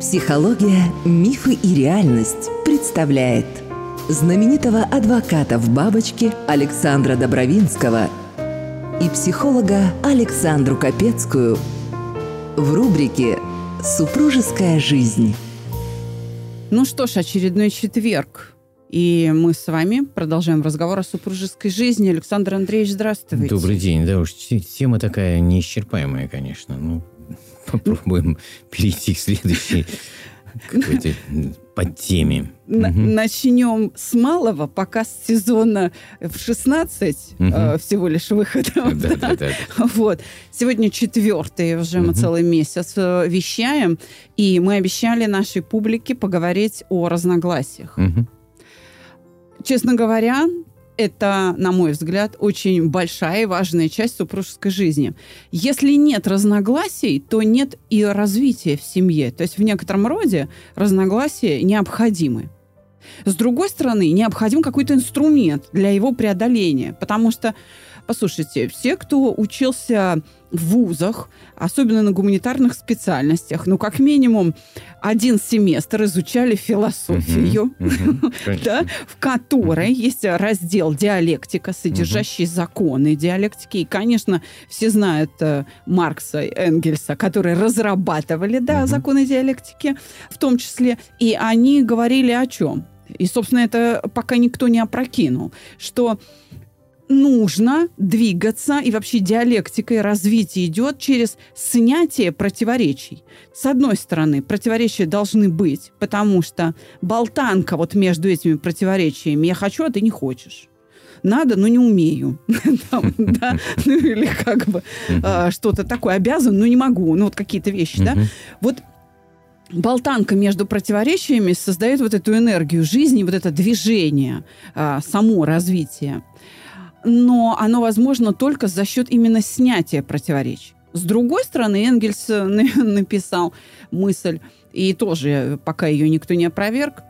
Психология, мифы и реальность представляет знаменитого адвоката в бабочке Александра Добровинского и психолога Александру Капецкую в рубрике «Супружеская жизнь». Ну что ж, очередной четверг. И мы с вами продолжаем разговор о супружеской жизни. Александр Андреевич, здравствуйте. Добрый день. Да уж, тема такая неисчерпаемая, конечно. Ну, попробуем перейти к следующей какой-то подтеме. Угу. Начнем с малого, пока с сезона в 16 угу. э, всего лишь выходов. Да, да, да, да. Вот. Сегодня четвертый, уже угу. мы целый месяц э, вещаем, и мы обещали нашей публике поговорить о разногласиях. Угу. Честно говоря, это, на мой взгляд, очень большая и важная часть супружеской жизни. Если нет разногласий, то нет и развития в семье. То есть в некотором роде разногласия необходимы. С другой стороны, необходим какой-то инструмент для его преодоления, потому что Послушайте, все, кто учился в вузах, особенно на гуманитарных специальностях, ну, как минимум, один семестр изучали философию, да, в которой есть раздел диалектика, содержащий законы диалектики. И, конечно, все знают э, Маркса и Энгельса, которые разрабатывали да, законы диалектики в том числе. И они говорили о чем? И, собственно, это пока никто не опрокинул, что нужно двигаться, и вообще диалектика и развитие идет через снятие противоречий. С одной стороны, противоречия должны быть, потому что болтанка вот между этими противоречиями «я хочу, а ты не хочешь» надо, но не умею. да? Ну, или как бы а, что-то такое. Обязан, но не могу. Ну, вот какие-то вещи, да? Вот болтанка между противоречиями создает вот эту энергию жизни, вот это движение, а, само развитие но оно возможно только за счет именно снятия противоречий. С другой стороны, Энгельс э, написал мысль, и тоже пока ее никто не опроверг,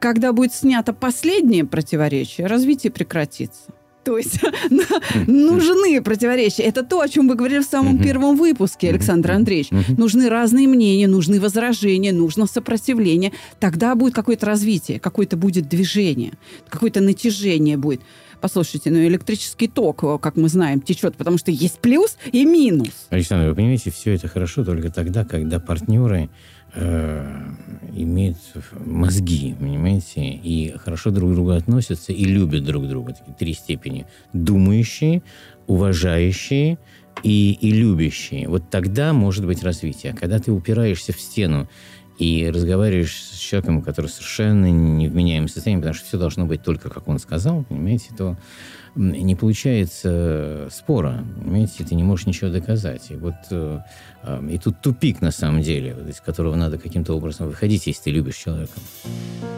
когда будет снято последнее противоречие, развитие прекратится. То есть нужны противоречия. Это то, о чем вы говорили в самом первом выпуске, Александр Андреевич. Нужны разные мнения, нужны возражения, нужно сопротивление. Тогда будет какое-то развитие, какое-то будет движение, какое-то натяжение будет. Послушайте, ну электрический ток, как мы знаем, течет, потому что есть плюс и минус. Александр, вы понимаете, все это хорошо только тогда, когда партнеры э, имеют мозги, понимаете, и хорошо друг к другу относятся и любят друг друга. Такие три степени. Думающие, уважающие и, и любящие. Вот тогда может быть развитие. А когда ты упираешься в стену и разговариваешь с человеком, который совершенно не в меняемом состоянии, потому что все должно быть только, как он сказал, понимаете, то не получается э, спора. Понимаете, ты не можешь ничего доказать. И вот э, э, и тут тупик на самом деле, из которого надо каким-то образом выходить, если ты любишь человека.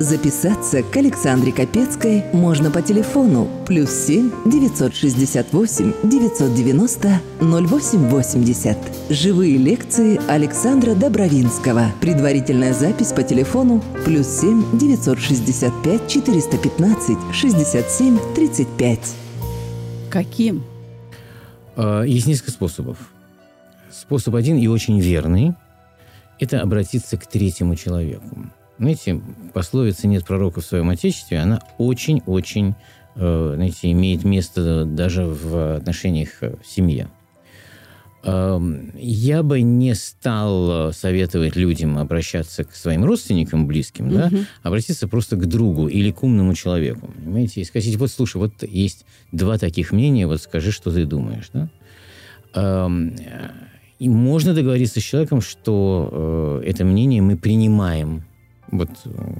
Записаться к Александре Капецкой можно по телефону плюс 7 968 990 0880. Живые лекции Александра Добровинского. Предварительная запись по телефону плюс 7 965 415 67 35. Каким? А, есть несколько способов. Способ один и очень верный – это обратиться к третьему человеку. Знаете, пословица «нет пророка в своем отечестве», она очень-очень, э, знаете, имеет место даже в отношениях в семье. Я бы не стал советовать людям обращаться к своим родственникам близким, угу. да, обратиться просто к другу или к умному человеку, понимаете, и сказать, вот слушай, вот есть два таких мнения, вот скажи, что ты думаешь, да. И можно договориться с человеком, что э, это мнение мы принимаем. Вот э,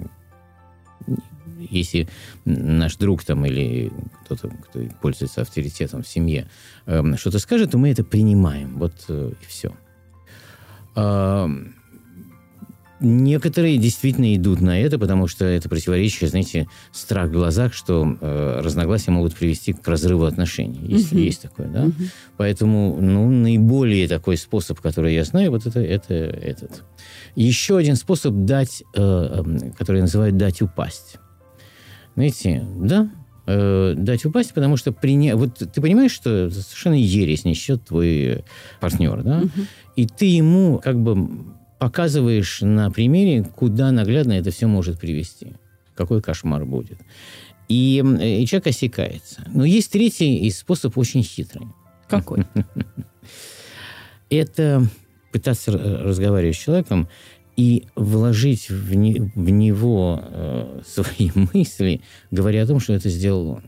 если наш друг там или кто-то, кто пользуется авторитетом в семье, э, что-то скажет, то мы это принимаем. Вот э, и все. Э, некоторые действительно идут на это, потому что это противоречие, знаете, страх в глазах, что э, разногласия могут привести к разрыву отношений. Есть, угу. есть такое, да? Угу. Поэтому, ну, наиболее такой способ, который я знаю, вот это, это этот. Еще один способ дать, э, эм, который называют дать упасть. Знаете, да, э, дать упасть, потому что приня... вот ты понимаешь, что совершенно ересь несет твой партнер, да, угу. и ты ему как бы показываешь на примере, куда наглядно это все может привести. Какой кошмар будет. И, и человек осекается. Но есть третий способ очень хитрый. Какой? Это пытаться разговаривать с человеком и вложить в, не, в него э, свои мысли, говоря о том, что это сделал он.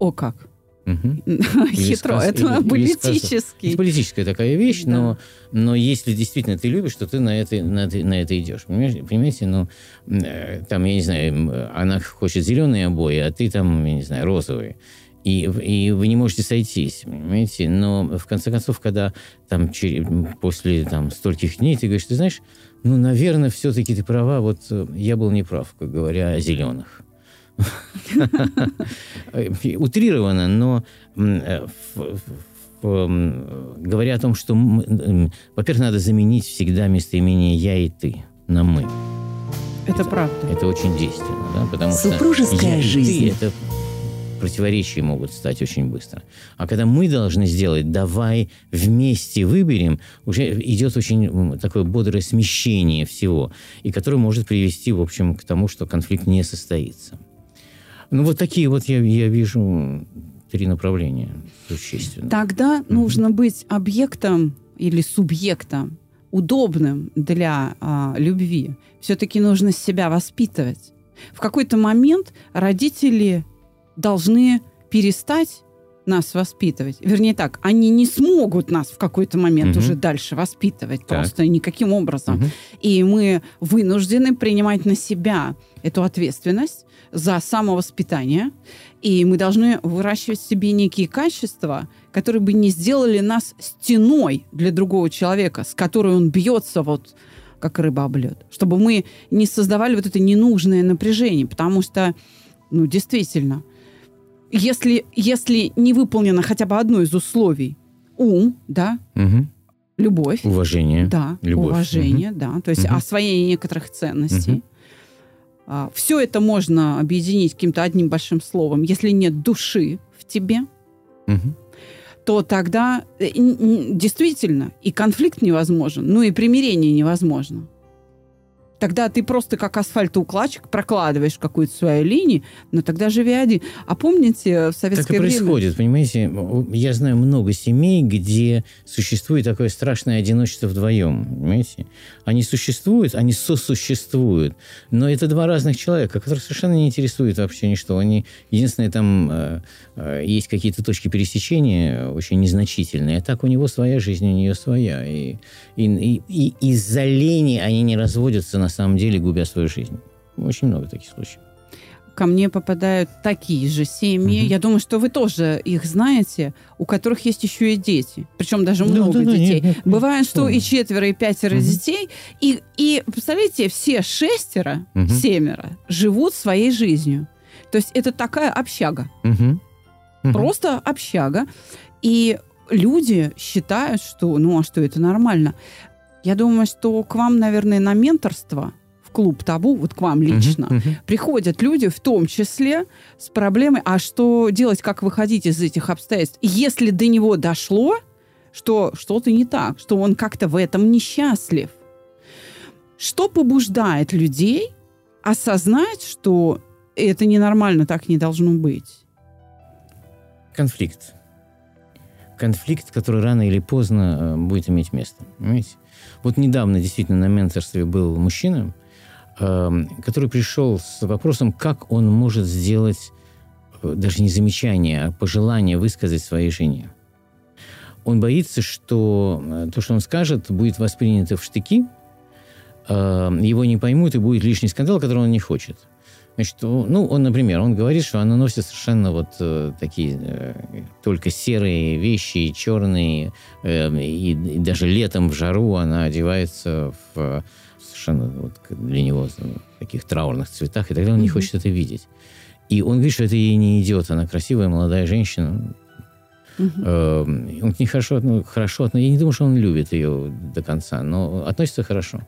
О как! Угу. Хитро, сказ, это или, политический. это политическая такая вещь, да. но, но если действительно ты любишь, то ты на это, на на это идешь. Понимаете, понимаете, ну, э, там, я не знаю, она хочет зеленые обои, а ты там, я не знаю, розовые. И, и вы не можете сойтись, понимаете? Но в конце концов, когда там через, после там, стольких дней ты говоришь, ты знаешь, ну, наверное, все-таки ты права, вот э, я был неправ, как говоря о зеленых. Утрировано, но э, говоря о том, что, во-первых, надо заменить всегда местоимение «я» и «ты» на «мы». Это, это правда. Это очень действенно, да, потому Супружеская что «я» жизнь. и «ты» — это противоречия могут стать очень быстро. А когда мы должны сделать «давай вместе выберем», уже идет очень такое бодрое смещение всего, и которое может привести, в общем, к тому, что конфликт не состоится. Ну, вот такие вот я, я вижу три направления существенно. Тогда mm-hmm. нужно быть объектом или субъектом, удобным для а, любви. Все-таки нужно себя воспитывать. В какой-то момент родители должны перестать нас воспитывать. Вернее так, они не смогут нас в какой-то момент угу. уже дальше воспитывать так. просто никаким образом. Угу. И мы вынуждены принимать на себя эту ответственность за самовоспитание. И мы должны выращивать в себе некие качества, которые бы не сделали нас стеной для другого человека, с которой он бьется вот как рыба об лед. Чтобы мы не создавали вот это ненужное напряжение. Потому что, ну, действительно, если, если не выполнено хотя бы одно из условий, ум, да, угу. любовь. Уважение. Да, любовь. уважение, угу. да. То есть угу. освоение некоторых ценностей. Угу. А, все это можно объединить каким-то одним большим словом. Если нет души в тебе, угу. то тогда э, действительно и конфликт невозможен, ну и примирение невозможно. Тогда ты просто как асфальтоукладчик прокладываешь какую-то свою линию, но тогда живи один. А помните в советское так и время... происходит, понимаете? Я знаю много семей, где существует такое страшное одиночество вдвоем, понимаете? Они существуют, они сосуществуют, но это два разных человека, которых совершенно не интересует вообще ничто. Они, единственное, там э, э, есть какие-то точки пересечения очень незначительные, а так у него своя жизнь, у нее своя. И, и, и, и из-за лени они не разводятся на самом деле губя свою жизнь. Очень много таких случаев. Ко мне попадают такие же семьи. Угу. Я думаю, что вы тоже их знаете, у которых есть еще и дети. Причем даже да, много да, детей. Да, нет, нет, Бывает, что и четверо, и пятеро угу. детей. И, и, представляете, все шестеро, угу. семеро живут своей жизнью. То есть это такая общага. Угу. Угу. Просто общага. И люди считают, что, ну, а что это нормально. Я думаю, что к вам, наверное, на менторство в клуб табу, вот к вам лично, uh-huh, uh-huh. приходят люди, в том числе с проблемой, а что делать, как выходить из этих обстоятельств? Если до него дошло, что что-то не так, что он как-то в этом несчастлив. Что побуждает людей осознать, что это ненормально, так не должно быть? Конфликт. Конфликт, который рано или поздно э, будет иметь место. Понимаете? Вот недавно действительно на менторстве был мужчина, эм, который пришел с вопросом, как он может сделать э, даже не замечание, а пожелание высказать своей жене. Он боится, что э, то, что он скажет, будет воспринято в штыки, эм, его не поймут, и будет лишний скандал, который он не хочет. Значит, ну, он, например, он говорит, что она носит совершенно вот э, такие э, только серые вещи, черные, э, и, и даже летом в жару она одевается в совершенно вот для него таких траурных цветах, и тогда он mm-hmm. не хочет это видеть. И он говорит, что это ей не идет, она красивая молодая женщина. Э, он к ней хорошо, ну, хорошо, я не думаю, что он любит ее до конца, но относится хорошо.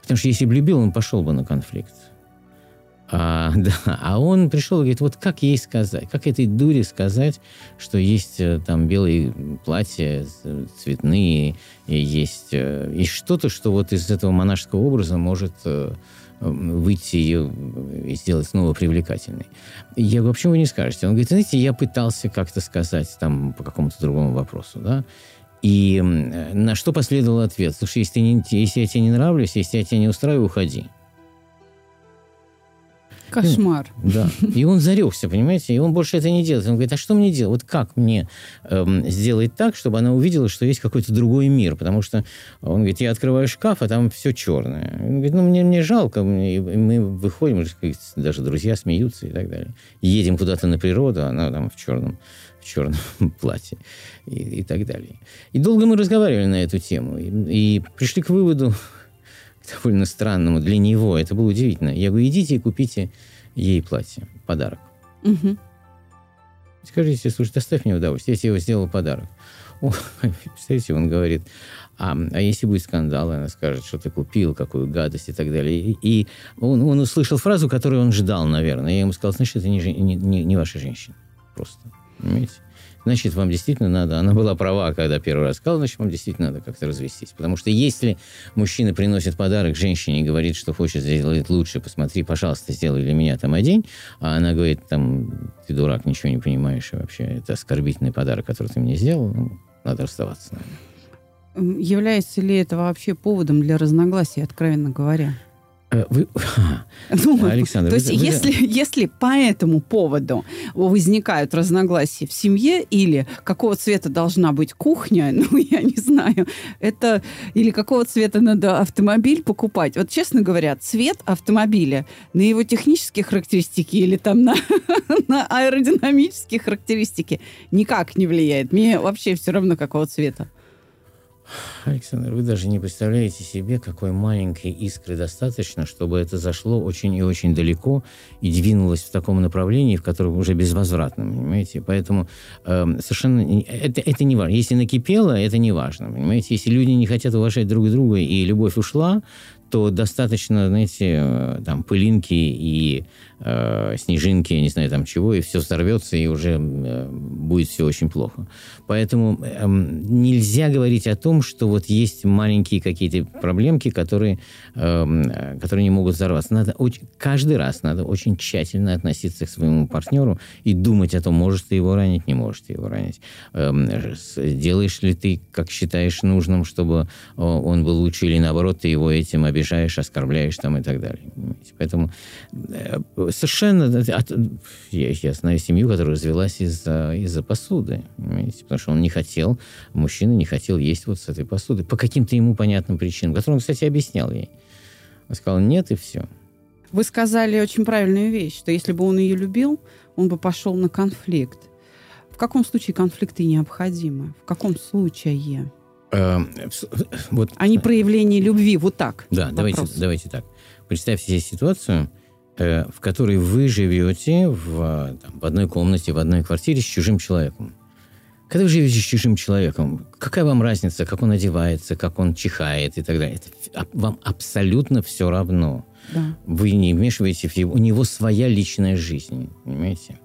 Потому что если бы любил, он пошел бы на конфликт. А, да, а он пришел и говорит, вот как ей сказать, как этой дуре сказать, что есть э, там белые платья цветные, и есть, э, есть что-то, что вот из этого монашеского образа может э, выйти ее и сделать снова привлекательной. Я говорю, почему вы не скажете? Он говорит, знаете, я пытался как-то сказать там по какому-то другому вопросу, да, и на что последовал ответ? Слушай, если, ты не, если я тебе не нравлюсь, если я тебя не устраиваю, уходи. Кошмар. Да. И он зарекся, понимаете? И он больше это не делает. Он говорит, а что мне делать? Вот как мне эм, сделать так, чтобы она увидела, что есть какой-то другой мир? Потому что он говорит, я открываю шкаф, а там все черное. Он говорит, ну, мне, мне жалко. мы выходим, даже друзья смеются и так далее. Едем куда-то на природу, она там в черном в черном платье и, и так далее. И долго мы разговаривали на эту тему. И, и пришли к выводу, довольно странному для него. Это было удивительно. Я говорю, идите и купите ей платье, подарок. Угу. Скажите, слушай, доставь мне удовольствие, я тебе его сделал подарок. О, представляете, он говорит, а, а если будет скандал, она скажет, что ты купил, какую гадость и так далее. И, и он, он услышал фразу, которую он ждал, наверное. Я ему сказал, значит, это не, не, не, ваша женщина. Просто. Понимаете? Значит, вам действительно надо... Она была права, когда первый раз сказала, значит, вам действительно надо как-то развестись. Потому что если мужчина приносит подарок женщине и говорит, что хочет сделать лучше, посмотри, пожалуйста, сделай для меня там один, а она говорит, там, ты дурак, ничего не понимаешь, и вообще это оскорбительный подарок, который ты мне сделал, ну, надо расставаться, наверное. Является ли это вообще поводом для разногласий, откровенно говоря? Э, вы... Ну, Александр, то есть, вы... если, если по этому поводу возникают разногласия в семье, или какого цвета должна быть кухня, ну, я не знаю, это... Или какого цвета надо автомобиль покупать. Вот, честно говоря, цвет автомобиля на его технические характеристики или там на, на аэродинамические характеристики никак не влияет. Мне вообще все равно, какого цвета. Александр, вы даже не представляете себе, какой маленькой искры достаточно, чтобы это зашло очень и очень далеко и двинулось в таком направлении, в котором уже безвозвратно, понимаете? Поэтому э, совершенно это, это не важно. Если накипело, это не важно, понимаете? Если люди не хотят уважать друг друга и любовь ушла, то достаточно, знаете, э, там пылинки и э, снежинки, я не знаю там чего, и все взорвется, и уже э, будет все очень плохо. Поэтому э, нельзя говорить о том, что вот есть маленькие какие-то проблемки, которые, э, которые не могут взорваться. Надо очень, каждый раз надо очень тщательно относиться к своему партнеру и думать о том, можешь ты его ранить, не можешь ты его ранить. Э, делаешь ли ты, как считаешь нужным, чтобы э, он был лучше, или наоборот, ты его этим обижаешь обижаешь, оскорбляешь там и так далее. Поэтому э, совершенно... Я, я знаю семью, которая развелась из-за из посуды. Понимаете? Потому что он не хотел, мужчина не хотел есть вот с этой посуды. По каким-то ему понятным причинам, которые он, кстати, объяснял ей. Он сказал нет и все. Вы сказали очень правильную вещь, что если бы он ее любил, он бы пошел на конфликт. В каком случае конфликты необходимы? В каком случае? Эм, вот, а не проявление любви, вот так. Да, давайте, давайте так. Представьте себе ситуацию, э, в которой вы живете в, там, в одной комнате, в одной квартире с чужим человеком. Когда вы живете с чужим человеком, какая вам разница, как он одевается, как он чихает и так далее? Это вам абсолютно все равно. Да. Вы не вмешиваете в его... У него своя личная жизнь, понимаете?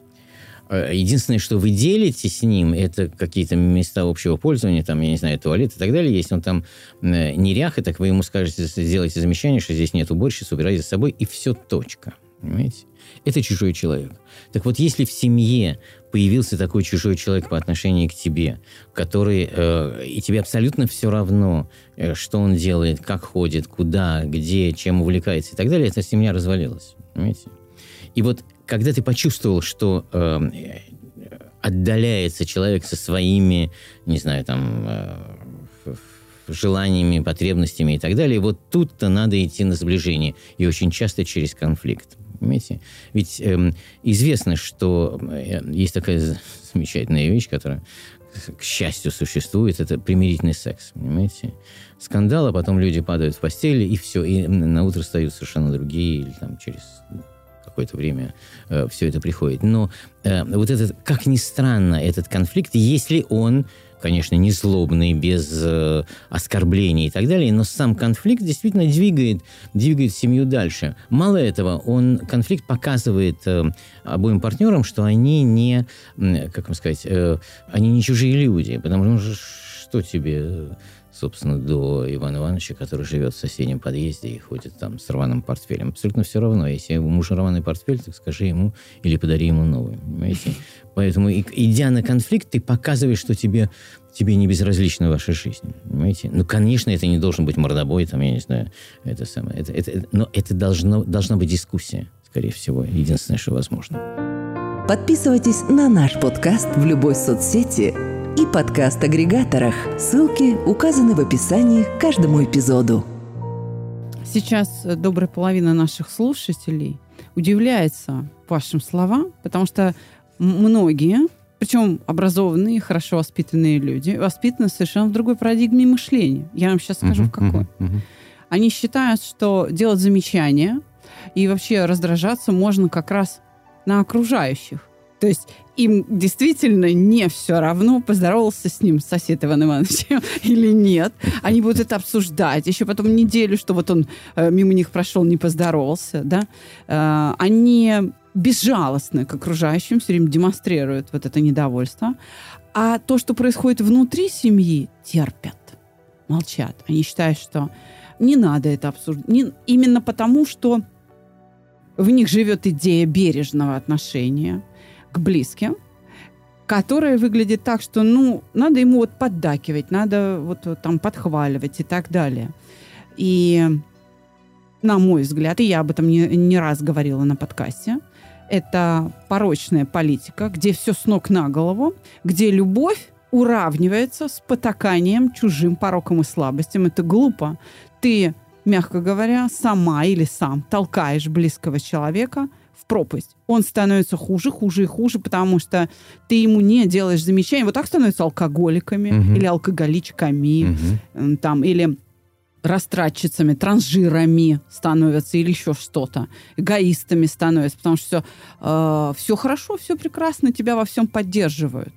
Э, единственное, что вы делите с ним, это какие-то места общего пользования, там, я не знаю, туалет и так далее. Если он там э, неряха, так вы ему скажете, сделайте замечание, что здесь нет уборщицы, убирайте за собой, и все, точка. Понимаете? Это чужой человек. Так вот, если в семье появился такой чужой человек по отношению к тебе, который, э, и тебе абсолютно все равно, э, что он делает, как ходит, куда, где, чем увлекается и так далее, эта семья развалилась. Понимаете? И вот когда ты почувствовал, что э, отдаляется человек со своими, не знаю, там, э, желаниями, потребностями и так далее, вот тут-то надо идти на сближение. И очень часто через конфликт. Понимаете? Ведь э, известно, что э, есть такая замечательная вещь, которая, к счастью, существует, это примирительный секс. Понимаете? Скандал, а потом люди падают в постели, и все, и на утро встают совершенно другие, или там через какое-то время э, все это приходит. Но э, вот этот, как ни странно, этот конфликт, если он конечно, не злобный, без э, оскорблений и так далее, но сам конфликт действительно двигает, двигает семью дальше. Мало этого, он, конфликт показывает э, обоим партнерам, что они не, как вам сказать, э, они не чужие люди, потому что что тебе собственно, до Ивана Ивановича, который живет в соседнем подъезде и ходит там с рваным портфелем. Абсолютно все равно. Если у мужа рваный портфель, так скажи ему или подари ему новый. Понимаете? Поэтому, идя на конфликт, ты показываешь, что тебе, тебе не безразлична ваша жизнь. Понимаете? Ну, конечно, это не должен быть мордобой, там, я не знаю, это самое. Это, это, но это должно, должна быть дискуссия, скорее всего. Единственное, что возможно. Подписывайтесь на наш подкаст в любой соцсети и подкаст-агрегаторах. Ссылки указаны в описании к каждому эпизоду. Сейчас добрая половина наших слушателей удивляется вашим словам, потому что многие, причем образованные, хорошо воспитанные люди, воспитаны совершенно в другой парадигме мышления. Я вам сейчас скажу, uh-huh, в какой. Uh-huh, uh-huh. Они считают, что делать замечания и вообще раздражаться можно как раз на окружающих. То есть им действительно не все равно, поздоровался с ним сосед Иван Иванович или нет. Они будут это обсуждать. Еще потом неделю, что вот он э, мимо них прошел, не поздоровался. Да? Э, они безжалостны к окружающим, все время демонстрируют вот это недовольство. А то, что происходит внутри семьи, терпят, молчат. Они считают, что не надо это обсуждать. Не, именно потому, что в них живет идея бережного отношения – к близким, которая выглядит так, что, ну, надо ему вот поддакивать, надо вот, вот там подхваливать и так далее. И, на мой взгляд, и я об этом не, не раз говорила на подкасте, это порочная политика, где все с ног на голову, где любовь уравнивается с потаканием чужим пороком и слабостям. Это глупо. Ты, мягко говоря, сама или сам толкаешь близкого человека пропасть. Он становится хуже, хуже и хуже, потому что ты ему не делаешь замечания. Вот так становятся алкоголиками угу. или алкоголичками, угу. там, или растратчицами, транжирами становятся или еще что-то, эгоистами становятся, потому что все, э, все хорошо, все прекрасно, тебя во всем поддерживают.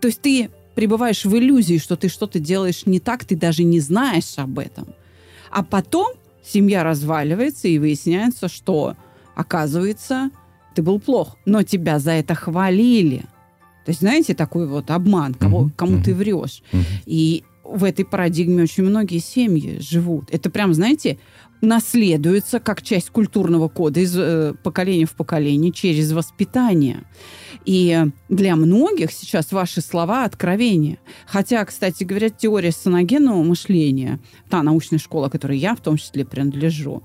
То есть ты пребываешь в иллюзии, что ты что-то делаешь не так, ты даже не знаешь об этом. А потом семья разваливается и выясняется, что Оказывается, ты был плох, но тебя за это хвалили. То есть, знаете, такой вот обман, кого, uh-huh, кому uh-huh. ты врешь. Uh-huh. И в этой парадигме очень многие семьи живут. Это прям, знаете, наследуется как часть культурного кода из э, поколения в поколение через воспитание. И для многих сейчас ваши слова откровения. Хотя, кстати говоря, теория саногенного мышления, та научная школа, которой я в том числе принадлежу,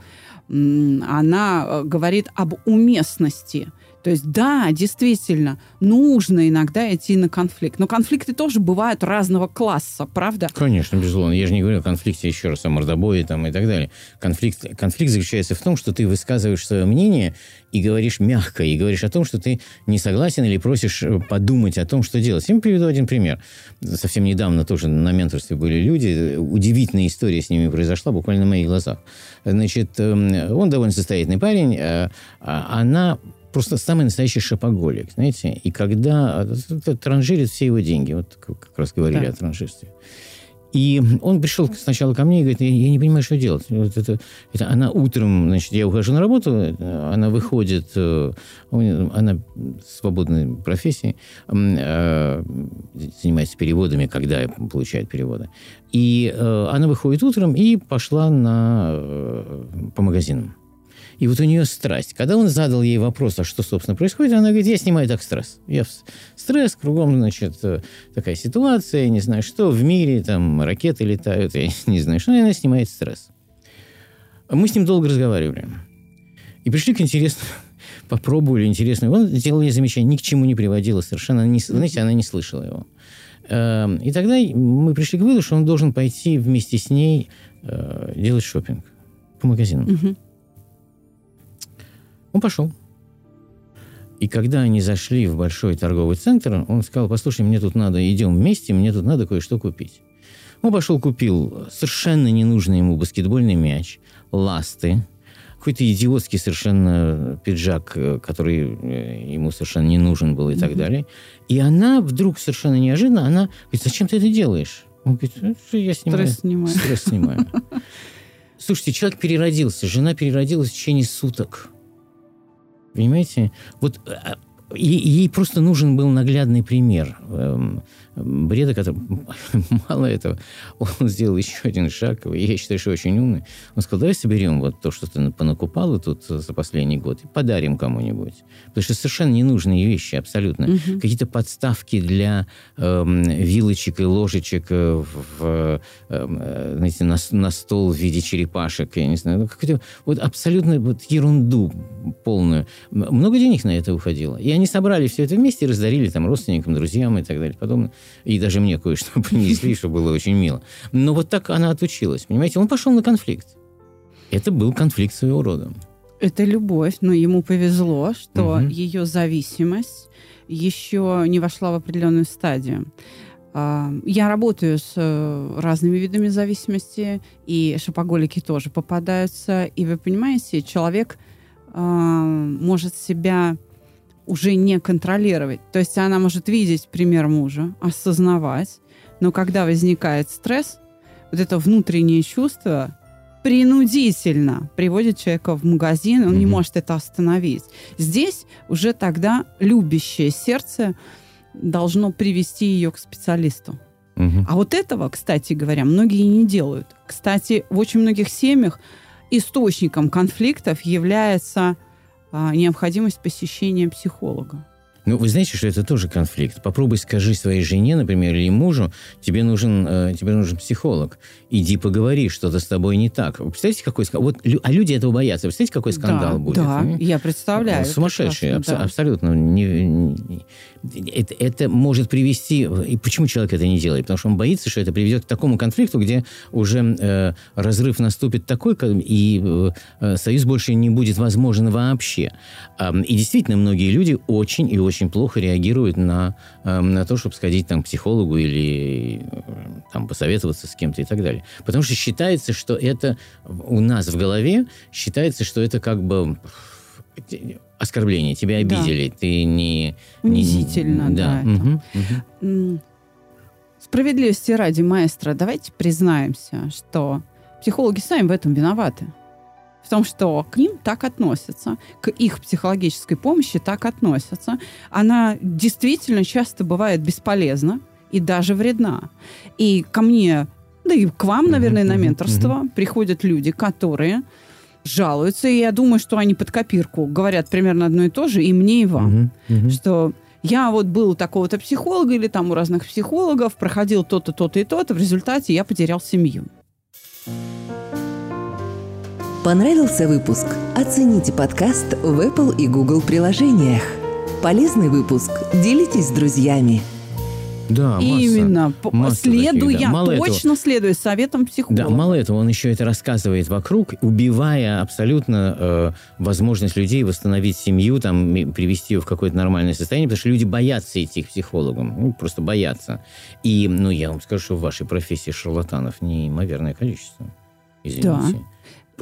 она э, говорит об уместности то есть, да, действительно, нужно иногда идти на конфликт. Но конфликты тоже бывают разного класса, правда? Конечно, безусловно. Я же не говорю о конфликте еще раз, о мордобое там, и так далее. Конфликт, конфликт заключается в том, что ты высказываешь свое мнение и говоришь мягко, и говоришь о том, что ты не согласен или просишь э, подумать о том, что делать. Я приведу один пример. Совсем недавно тоже на менторстве были люди. Удивительная история с ними произошла буквально на моих глазах. Значит, эм, он довольно состоятельный парень, а, а она просто самый настоящий шопоголик, знаете. И когда транжирит все его деньги, вот как раз говорили да. о транжирстве. И он пришел сначала ко мне и говорит, я, я не понимаю, что делать. Вот это, это она утром, значит, я ухожу на работу, она выходит, э, она свободной профессии, э, занимается переводами, когда получает переводы. И э, она выходит утром и пошла на, по магазинам. И вот у нее страсть. Когда он задал ей вопрос, а что, собственно, происходит, она говорит, я снимаю так стресс. Я в стресс, кругом, значит, э, такая ситуация, не знаю что, в мире, там, ракеты летают, я не знаю что, и она снимает стресс. Мы с ним долго разговаривали. И пришли к интересному, попробовали интересно. Он делал ей замечание, ни к чему не приводило совершенно. Не, знаете, она не слышала его. Эм, и тогда мы пришли к выводу, что он должен пойти вместе с ней э, делать шопинг по магазинам. Угу. Он пошел. И когда они зашли в большой торговый центр, он сказал, послушай, мне тут надо, идем вместе, мне тут надо кое-что купить. Он пошел, купил совершенно ненужный ему баскетбольный мяч, ласты, какой-то идиотский совершенно пиджак, э, который э, ему совершенно не нужен был и mm-hmm. так далее. И она вдруг совершенно неожиданно, она говорит, зачем ты это делаешь? Он говорит, я снимаю. Стресс снимаю. Стресс снимаю. Слушайте, человек переродился, жена переродилась в течение суток. Понимаете? Вот а, ей просто нужен был наглядный пример. Эм, бреда, который... Мало этого, он сделал еще один шаг, и я считаю, что очень умный. Он сказал, давай соберем вот то, что ты понакупала тут за последний год, и подарим кому-нибудь. Потому что совершенно ненужные вещи, абсолютно. Угу. Какие-то подставки для э, вилочек и ложечек в, в, э, знаете, на, на стол в виде черепашек, я не знаю. Ну, какую-то вот абсолютно вот ерунду полную. Много денег на это уходило. И они собрали все это вместе и раздарили там родственникам, друзьям и так далее. Потом и даже мне кое-что принесли, что было очень мило. Но вот так она отучилась. Понимаете, он пошел на конфликт. Это был конфликт своего рода. Это любовь, но ему повезло, что угу. ее зависимость еще не вошла в определенную стадию. А, я работаю с э, разными видами зависимости, и шопоголики тоже попадаются. И вы понимаете, человек а, может себя уже не контролировать. То есть она может видеть пример мужа, осознавать, но когда возникает стресс, вот это внутреннее чувство принудительно приводит человека в магазин, он mm-hmm. не может это остановить. Здесь уже тогда любящее сердце должно привести ее к специалисту. Mm-hmm. А вот этого, кстати говоря, многие не делают. Кстати, в очень многих семьях источником конфликтов является необходимость посещения психолога. Ну, вы знаете, что это тоже конфликт. Попробуй скажи своей жене, например, или мужу, тебе нужен, э, тебе нужен психолог. Иди поговори, что-то с тобой не так. Вы представляете, какой скандал? Вот, а люди этого боятся. Вы представляете, какой скандал да, будет? Да, а? я представляю. Сумасшедший, абс- да. абсолютно. Не, не, это, это может привести... И почему человек это не делает? Потому что он боится, что это приведет к такому конфликту, где уже э, разрыв наступит такой, и э, э, союз больше не будет возможен вообще. Э, и действительно, многие люди очень и очень плохо реагируют на, э, на то, чтобы сходить там, к психологу или э, там, посоветоваться с кем-то и так далее. Потому что считается, что это у нас в голове считается, что это как бы оскорбление, тебя обидели, да. ты не... Унизительно, не, да. да угу, угу. Справедливости ради, маэстро, давайте признаемся, что психологи сами в этом виноваты. В том, что к ним так относятся, к их психологической помощи так относятся. Она действительно часто бывает бесполезна и даже вредна. И ко мне, да и к вам, наверное, на менторство приходят люди, которые жалуются, и я думаю, что они под копирку говорят примерно одно и то же, и мне, и вам. Угу, угу. Что я вот был у такого-то психолога или там у разных психологов, проходил то-то, то-то и то-то, в результате я потерял семью. Понравился выпуск? Оцените подкаст в Apple и Google приложениях. Полезный выпуск? Делитесь с друзьями – да, масса, Именно. Масса следуя, таких, да. мало точно этого, следуя советам психолога. Да, мало этого, он еще это рассказывает вокруг, убивая абсолютно э, возможность людей восстановить семью, там, привести ее в какое-то нормальное состояние, потому что люди боятся идти к психологам, ну, просто боятся. И, ну, я вам скажу, что в вашей профессии шарлатанов неимоверное количество. Извините. Да.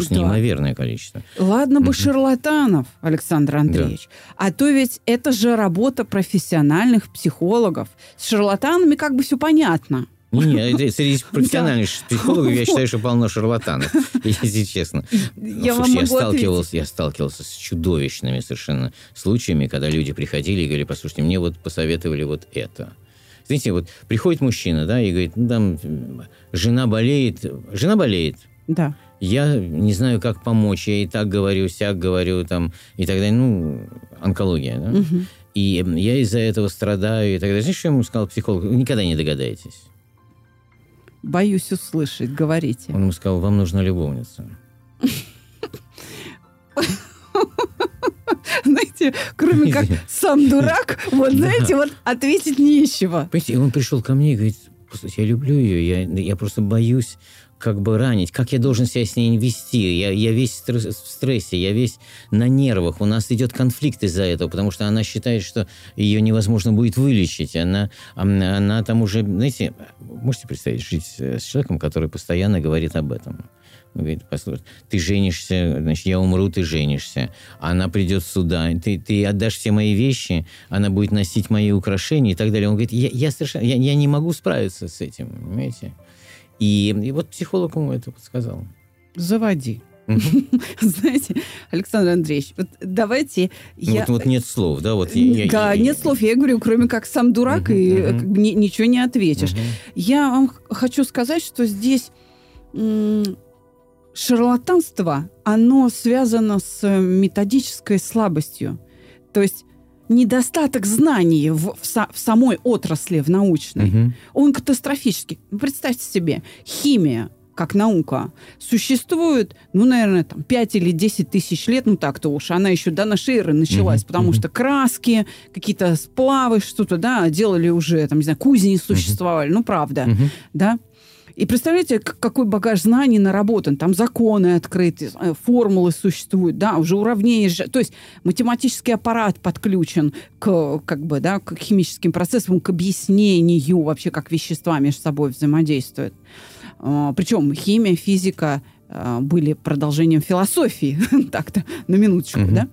Просто да. неимоверное количество. Ладно бы угу. шарлатанов, Александр Андреевич. Да. А то ведь это же работа профессиональных психологов. С шарлатанами как бы все понятно. Не, не, среди профессиональных психологов я считаю, что полно шарлатанов, если честно. Я, Слушай, я, сталкивался, я сталкивался с чудовищными совершенно случаями, когда люди приходили и говорили, послушайте, мне вот посоветовали вот это. Знаете, вот приходит мужчина, да, и говорит, ну там жена болеет, жена болеет. Да я не знаю, как помочь, я и так говорю, сяк говорю, там, и так далее, ну, онкология, да? Угу. И я из-за этого страдаю, и так далее. Знаешь, что я ему сказал психолог? Вы никогда не догадаетесь. Боюсь услышать, говорите. Он ему сказал, вам нужна любовница. Знаете, кроме как сам дурак, вот знаете, вот ответить нечего. Понимаете, он пришел ко мне и говорит, я люблю ее, я, я просто боюсь как бы ранить, как я должен себя с ней вести. Я, я весь в стрессе, я весь на нервах. У нас идет конфликт из-за этого, потому что она считает, что ее невозможно будет вылечить. Она, она, она там уже, знаете, можете представить, жить с человеком, который постоянно говорит об этом. Он говорит, послушай, ты женишься, значит, я умру, ты женишься. Она придет сюда, ты, ты отдашь все мои вещи, она будет носить мои украшения и так далее. Он говорит, я, я совершенно, я, я не могу справиться с этим, понимаете? И, и вот психолог ему это подсказал. Заводи. Знаете, Александр Андреевич, вот давайте ну, я... Вот, вот нет слов, да? Вот я, да, я, нет я... слов. Я говорю, кроме как сам дурак, uh-huh, и uh-huh. Ни, ничего не ответишь. Uh-huh. Я вам хочу сказать, что здесь шарлатанство, оно связано с методической слабостью. То есть недостаток знаний в, в, в самой отрасли, в научной, угу. он катастрофический. Ну, представьте себе, химия как наука существует, ну, наверное, там 5 или 10 тысяч лет, ну так-то уж, она еще до нашей эры началась, mm потому mm что краски, какие-то сплавы, что-то, да, делали уже, там, не знаю, кузни существовали, mm ну, правда, mm да. И представляете, какой багаж знаний наработан. Там законы открыты, э, формулы существуют, да, уже уравнения. То есть математический аппарат подключен к, как бы, да, к химическим процессам, к объяснению вообще, как вещества между собой взаимодействуют. А, Причем химия, физика а, были продолжением философии, так-то, на минуточку, угу. да.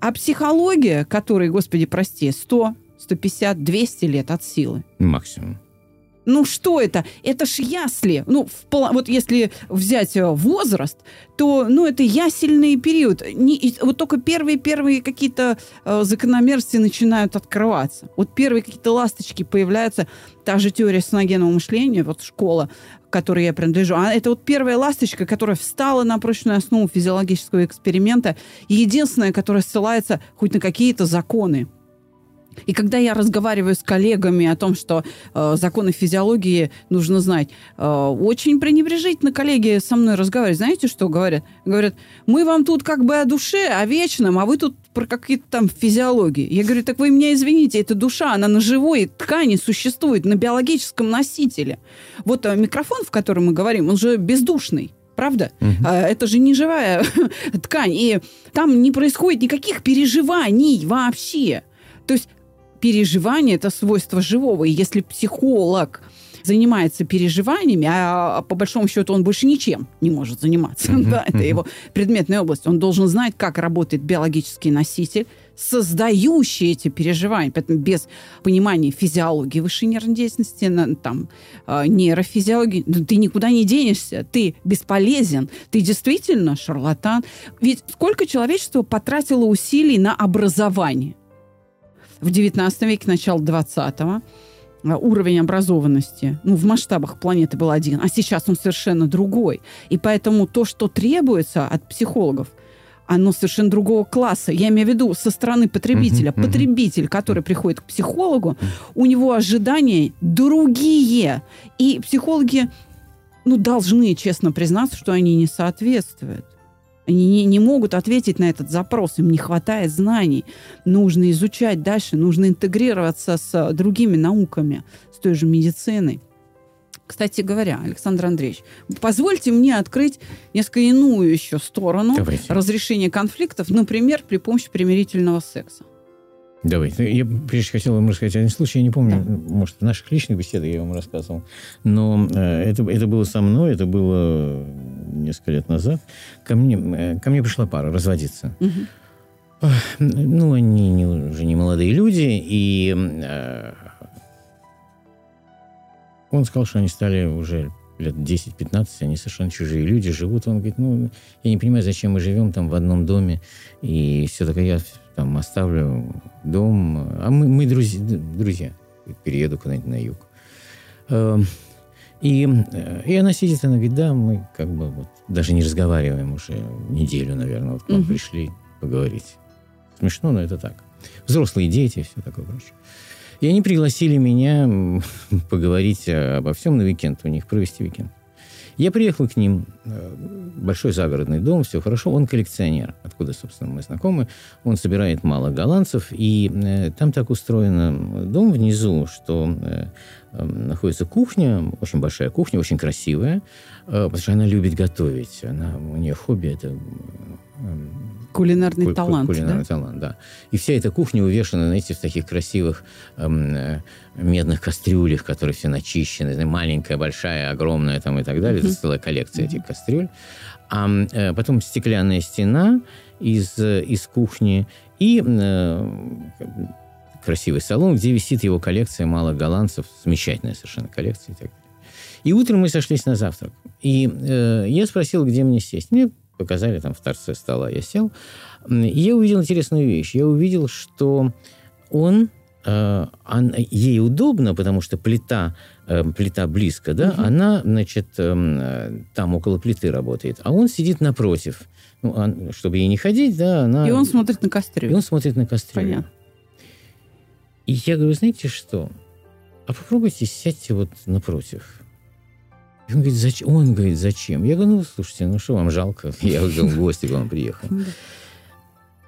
А психология, которой, господи, прости, 100, 150, 200 лет от силы. Максимум. Ну что это? Это ж ясли. Ну, в, вот если взять э, возраст, то, ну, это ясельный период. Не, вот только первые-первые какие-то э, закономерности начинают открываться. Вот первые какие-то ласточки появляются. Та же теория соногенного мышления, вот школа, которой я принадлежу. А это вот первая ласточка, которая встала на прочную основу физиологического эксперимента. Единственная, которая ссылается хоть на какие-то законы. И когда я разговариваю с коллегами о том, что э, законы физиологии нужно знать, э, очень пренебрежительно коллеги со мной разговаривают. Знаете, что говорят? Говорят, мы вам тут как бы о душе, о вечном, а вы тут про какие-то там физиологии. Я говорю, так вы меня извините, это душа, она на живой ткани существует, на биологическом носителе. Вот э, микрофон, в котором мы говорим, он же бездушный правда? Угу. Это же не живая ткань, и там не происходит никаких переживаний вообще. То есть переживание – это свойство живого. И если психолог занимается переживаниями, а, а по большому счету он больше ничем не может заниматься. Mm-hmm. да, это его предметная область. Он должен знать, как работает биологический носитель, создающий эти переживания. Поэтому без понимания физиологии высшей нервной деятельности, там, а, нейрофизиологии, ну, ты никуда не денешься, ты бесполезен, ты действительно шарлатан. Ведь сколько человечество потратило усилий на образование? В XIX веке, начало XX а, уровень образованности ну, в масштабах планеты был один, а сейчас он совершенно другой. И поэтому то, что требуется от психологов, оно совершенно другого класса. Я имею в виду со стороны потребителя. Uh-huh, Потребитель, который приходит к психологу, у него ожидания другие. И психологи ну, должны честно признаться, что они не соответствуют. Они не, не могут ответить на этот запрос, им не хватает знаний. Нужно изучать дальше, нужно интегрироваться с другими науками, с той же медициной. Кстати говоря, Александр Андреевич, позвольте мне открыть несколько иную еще сторону Давайте. разрешения конфликтов, например, при помощи примирительного секса. Давай. Я прежде хотел вам рассказать один случай. Я не помню, да. может, в наших личных беседах я вам рассказывал. Но э, это, это было со мной, это было несколько лет назад. Ко мне, э, ко мне пришла пара разводиться. Угу. Ну, они не, уже не молодые люди, и э, он сказал, что они стали уже лет 10-15, они совершенно чужие люди, живут. Он говорит, ну, я не понимаю, зачем мы живем там в одном доме, и все такое. Я там оставлю дом, а мы, мы друзья, друзья, перееду куда-нибудь на юг. Эм, и, э, и она сидит, она говорит, да, мы как бы вот даже не разговариваем уже неделю, наверное, вот к угу. пришли поговорить. Смешно, но это так. Взрослые дети, все такое прочее. И они пригласили меня поговорить обо всем на уикенд у них, провести уикенд. Я приехал к ним, э, большой загородный дом, все хорошо, он коллекционер, откуда, собственно, мы знакомы. Он собирает мало голландцев, и э, там так устроено дом внизу, что э, эм, находится кухня, очень большая кухня, очень красивая, потому что она любит готовить. Она, у нее хобби это Кулинарный ку- талант, Кулинарный да? талант, да. И вся эта кухня увешана, знаете, в таких красивых эм, э, медных кастрюлях, которые все начищены, маленькая, большая, огромная там и так далее. Mm-hmm. Это целая коллекция mm-hmm. этих кастрюль. А э, потом стеклянная стена из, э, из кухни и э, красивый салон, где висит его коллекция малых голландцев, замечательная совершенно коллекция и так далее. И утром мы сошлись на завтрак. И э, я спросил, где мне сесть. Мне показали там в торце стола. Я сел, и я увидел интересную вещь. Я увидел, что он э, он, ей удобно, потому что плита, э, плита близко, да, угу. она, значит, э, там около плиты работает, а он сидит напротив. Ну, он, чтобы ей не ходить, да, она... И он смотрит на кастрюлю. И он смотрит на кастрюлю. Понятно. И я говорю, знаете что? А попробуйте сядьте вот напротив. И он говорит, зачем? Он говорит, зачем? Я говорю, ну, слушайте, ну что вам жалко? Я вот в гости к вам приехал.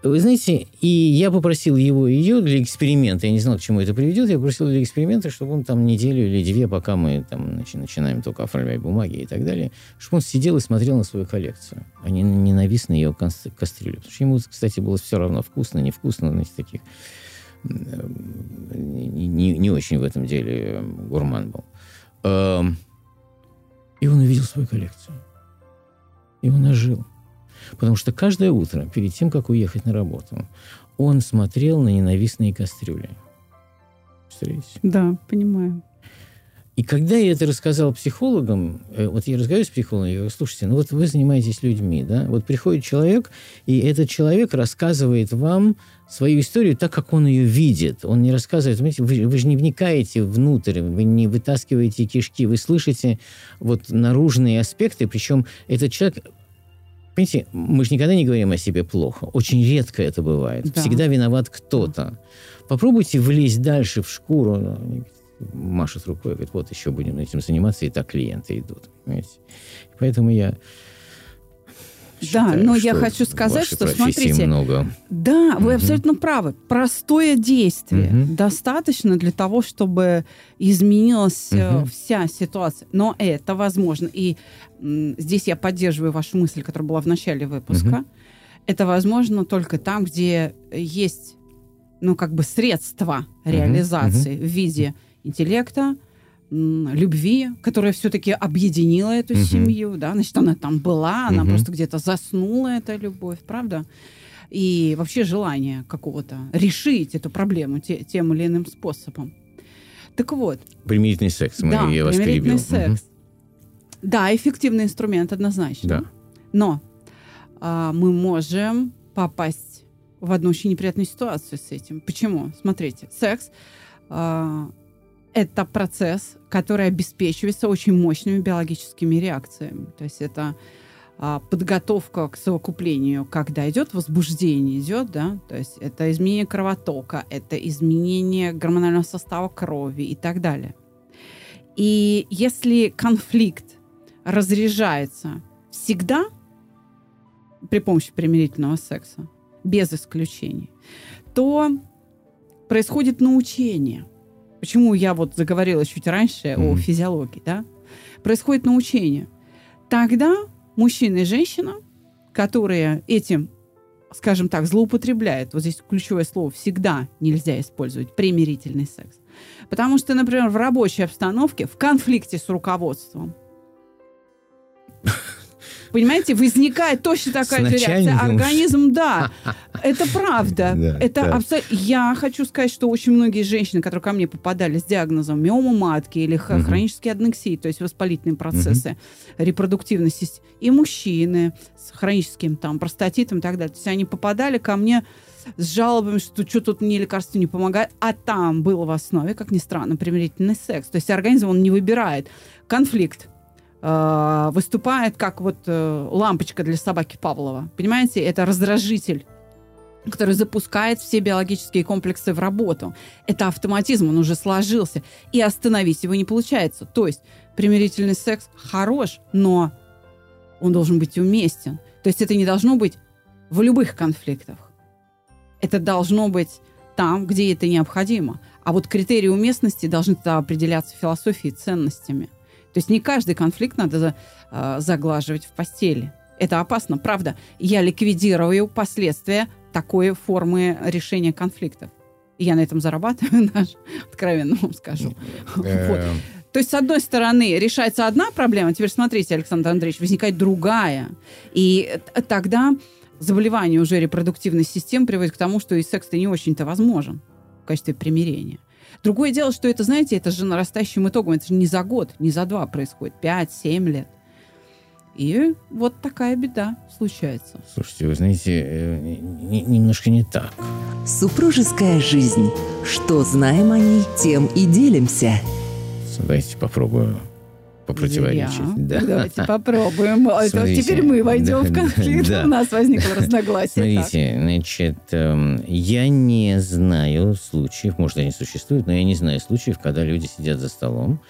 Вы знаете, и я попросил его и ее для эксперимента, я не знал, к чему это приведет, я попросил для эксперимента, чтобы он там неделю или две, пока мы там начи- начинаем только оформлять бумаги и так далее, чтобы он сидел и смотрел на свою коллекцию, а не на ненавистные ее кастрюли. Потому что ему, кстати, было все равно вкусно, невкусно, знаете, таких не, не очень в этом деле гурман был. И он увидел свою коллекцию. И он ожил. Потому что каждое утро, перед тем, как уехать на работу, он смотрел на ненавистные кастрюли. Представляете? Да, понимаю. И когда я это рассказал психологам, э, вот я разговариваю с психологом, я говорю, слушайте, ну вот вы занимаетесь людьми, да, вот приходит человек, и этот человек рассказывает вам свою историю так, как он ее видит. Он не рассказывает, знаете, вы, вы же не вникаете внутрь, вы не вытаскиваете кишки, вы слышите вот наружные аспекты, причем этот человек Понимаете, мы же никогда не говорим о себе плохо. Очень редко это бывает. Да. Всегда виноват кто-то. Попробуйте влезть дальше в шкуру машет рукой, говорит, вот еще будем этим заниматься, и так клиенты идут. Понимаете? Поэтому я да, но я хочу сказать, что смотрите, много. да, вы угу. абсолютно правы. Простое действие угу. достаточно для того, чтобы изменилась угу. вся ситуация. Но это возможно. И м, здесь я поддерживаю вашу мысль, которая была в начале выпуска. Угу. Это возможно только там, где есть, ну как бы средства реализации угу. в виде интеллекта, любви, которая все-таки объединила эту угу. семью, да, значит, она там была, она угу. просто где-то заснула, эта любовь, правда? И вообще желание какого-то решить эту проблему те, тем или иным способом. Так вот. Примирительный секс, мы, да, я вас перебил. секс. Угу. Да, эффективный инструмент однозначно. Да. Но а, мы можем попасть в одну очень неприятную ситуацию с этим. Почему? Смотрите, секс а, это процесс, который обеспечивается очень мощными биологическими реакциями. То есть это а, подготовка к совокуплению, когда идет возбуждение, идет, да, то есть это изменение кровотока, это изменение гормонального состава крови и так далее. И если конфликт разряжается всегда при помощи примирительного секса, без исключений, то происходит научение – Почему я вот заговорила чуть раньше mm-hmm. о физиологии, да? Происходит научение. Тогда мужчина и женщина, которые этим, скажем так, злоупотребляют, вот здесь ключевое слово всегда нельзя использовать, примирительный секс. Потому что, например, в рабочей обстановке, в конфликте с руководством, Понимаете, возникает точно такая же реакция. Организм, да, это правда. Да, это да. Абсо... Я хочу сказать, что очень многие женщины, которые ко мне попадали с диагнозом миома матки или хронические аднексии, то есть воспалительные процессы репродуктивной системы, и мужчины с хроническим там простатитом и так далее. То есть они попадали ко мне с жалобами, что что тут мне лекарство не помогает, а там был в основе, как ни странно, примирительный секс. То есть организм он не выбирает. Конфликт э, выступает как вот э, лампочка для собаки Павлова. Понимаете, это раздражитель. который запускает все биологические комплексы в работу. Это автоматизм, он уже сложился. И остановить его не получается. То есть примирительный секс хорош, но он должен быть уместен. То есть это не должно быть в любых конфликтах. Это должно быть там, где это необходимо. А вот критерии уместности должны определяться философией, ценностями. То есть не каждый конфликт надо э, заглаживать в постели. Это опасно, правда. Я ликвидирую последствия такой формы решения конфликтов. И я на этом зарабатываю, даже, откровенно вам скажу. Э, То есть, с одной стороны, решается одна проблема, теперь смотрите, Александр Андреевич, возникает другая. И тогда заболевание уже репродуктивной системы приводит к тому, что и секс-то не очень-то возможен в качестве примирения. Другое дело, что это, знаете, это же нарастающим итогом, это же не за год, не за два происходит, 5-7 лет. И вот такая беда случается. Слушайте, вы знаете, э, немножко не так. Супружеская жизнь. Что знаем о ней, тем и делимся. Давайте попробую попротиворечить. Да. Давайте попробуем. Смотрите, Теперь мы войдем да, в конфликт. Да. У нас возникло разногласие. Смотрите, так. значит, эм, я не знаю случаев, может, они существуют, но я не знаю случаев, когда люди сидят за столом,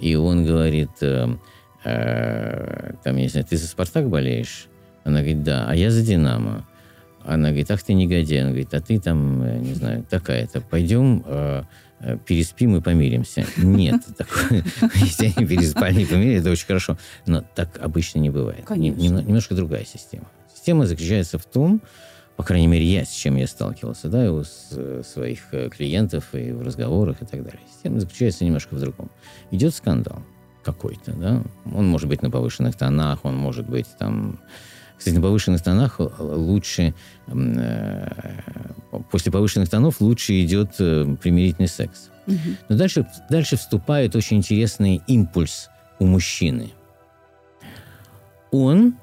и он говорит, э, э, там, не знаю, ты за «Спартак» болеешь? Она говорит, да. А я за «Динамо». Она говорит, ах ты негодяй. Она говорит, а ты там, э, не знаю, такая-то. Пойдем Э, переспим и помиримся. Нет, если они переспали и помирились, это очень хорошо. Но так обычно не бывает. Немножко другая система. Система заключается в том, по крайней мере, я, с чем я сталкивался, да, и у э, своих э, клиентов, и в разговорах, и так далее. Система заключается немножко в другом. Идет скандал какой-то, да, он может быть на повышенных тонах, он может быть там кстати, на повышенных тонах лучше, э, после повышенных тонов лучше идет э, примирительный секс. Угу. Но дальше, дальше вступает очень интересный импульс у мужчины. Он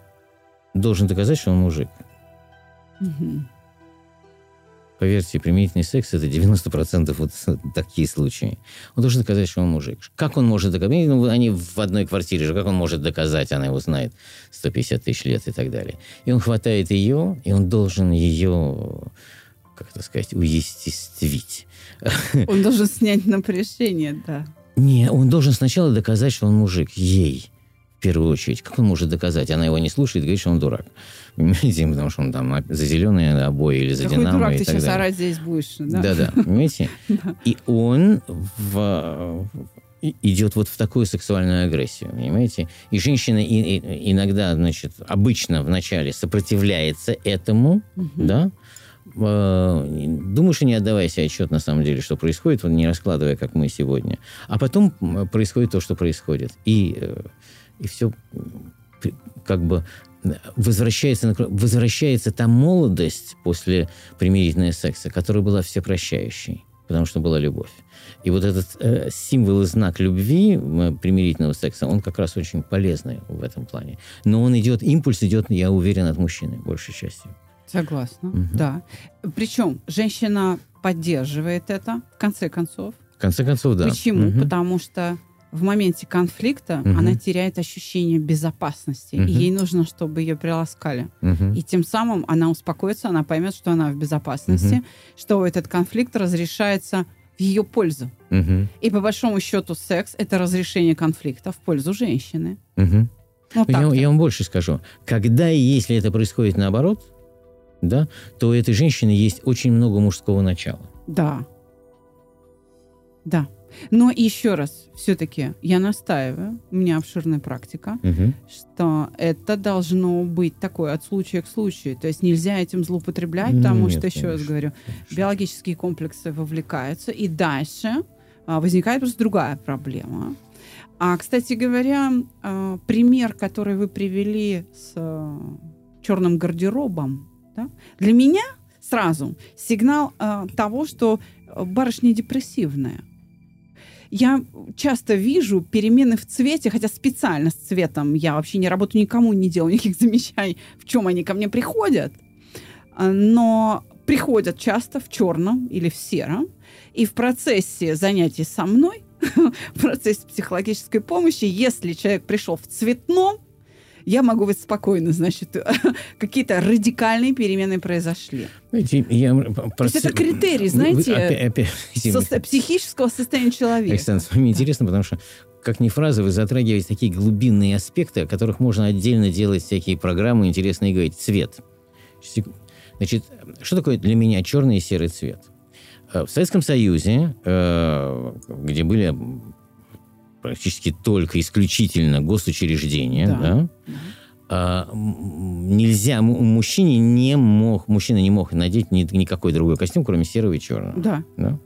должен доказать, что он мужик. Угу. Поверьте, применительный секс – это 90% вот такие случаи. Он должен доказать, что он мужик. Как он может доказать? Ну, они в одной квартире же. Как он может доказать? Она его знает 150 тысяч лет и так далее. И он хватает ее, и он должен ее, как это сказать, уестествить. Он должен снять напряжение, да. Не, он должен сначала доказать, что он мужик ей в первую очередь. Как он может доказать? Она его не слушает, говорит, что он дурак. Понимаете? Потому что он там за зеленые обои или за Какой динамо дурак и ты так сейчас далее. орать здесь будешь. Да, да. Понимаете? И он в идет вот в такую сексуальную агрессию, понимаете? И женщина и, и, иногда, значит, обычно вначале сопротивляется этому, угу. да, э, думаешь и не отдавая себе отчет на самом деле, что происходит, не раскладывая, как мы сегодня. А потом происходит то, что происходит. И э, и все как бы возвращается, возвращается та молодость после примирительного секса, которая была всепрощающей, потому что была любовь. И вот этот э, символ и знак любви примирительного секса, он как раз очень полезный в этом плане. Но он идет, импульс идет, я уверен, от мужчины, большей частью. Согласна, угу. да. Причем женщина поддерживает это, в конце концов. В конце концов, да. Почему? Угу. Потому что в моменте конфликта угу. она теряет ощущение безопасности, угу. и ей нужно, чтобы ее приласкали. Угу. И тем самым она успокоится, она поймет, что она в безопасности, угу. что этот конфликт разрешается в ее пользу. Угу. И по большому счету секс это разрешение конфликта в пользу женщины. Угу. Ну, я, я вам больше скажу. Когда и если это происходит наоборот, да, то у этой женщины есть очень много мужского начала. Да. Да. Но еще раз, все-таки я настаиваю, у меня обширная практика, угу. что это должно быть такое от случая к случаю. То есть нельзя этим злоупотреблять, Нет, потому что, еще раз говорю, конечно. биологические комплексы вовлекаются, и дальше а, возникает просто другая проблема. А, кстати говоря, а, пример, который вы привели с а, черным гардеробом, да, для меня сразу сигнал а, того, что барышня депрессивная я часто вижу перемены в цвете, хотя специально с цветом я вообще не работаю, никому не делаю никаких замечаний, в чем они ко мне приходят. А, но приходят часто в черном или в сером. И в процессе занятий со мной, в процессе психологической помощи, если человек пришел в цветном, я могу быть спокойна, значит, какие-то радикальные перемены произошли. Знаете, я... То есть это критерий, знаете, вы, опять, опять, со... психического состояния человека. Александр, с вами интересно, потому что как ни фраза, вы затрагиваете такие глубинные аспекты, о которых можно отдельно делать всякие программы интересные говорить. Цвет. Значит, что такое для меня черный и серый цвет? Э, в Советском Союзе, э, где были практически только исключительно госучреждения, да, да а, нельзя, мужчине не мог, мужчина не мог надеть ни, никакой другой костюм, кроме серого и черного. Да. да?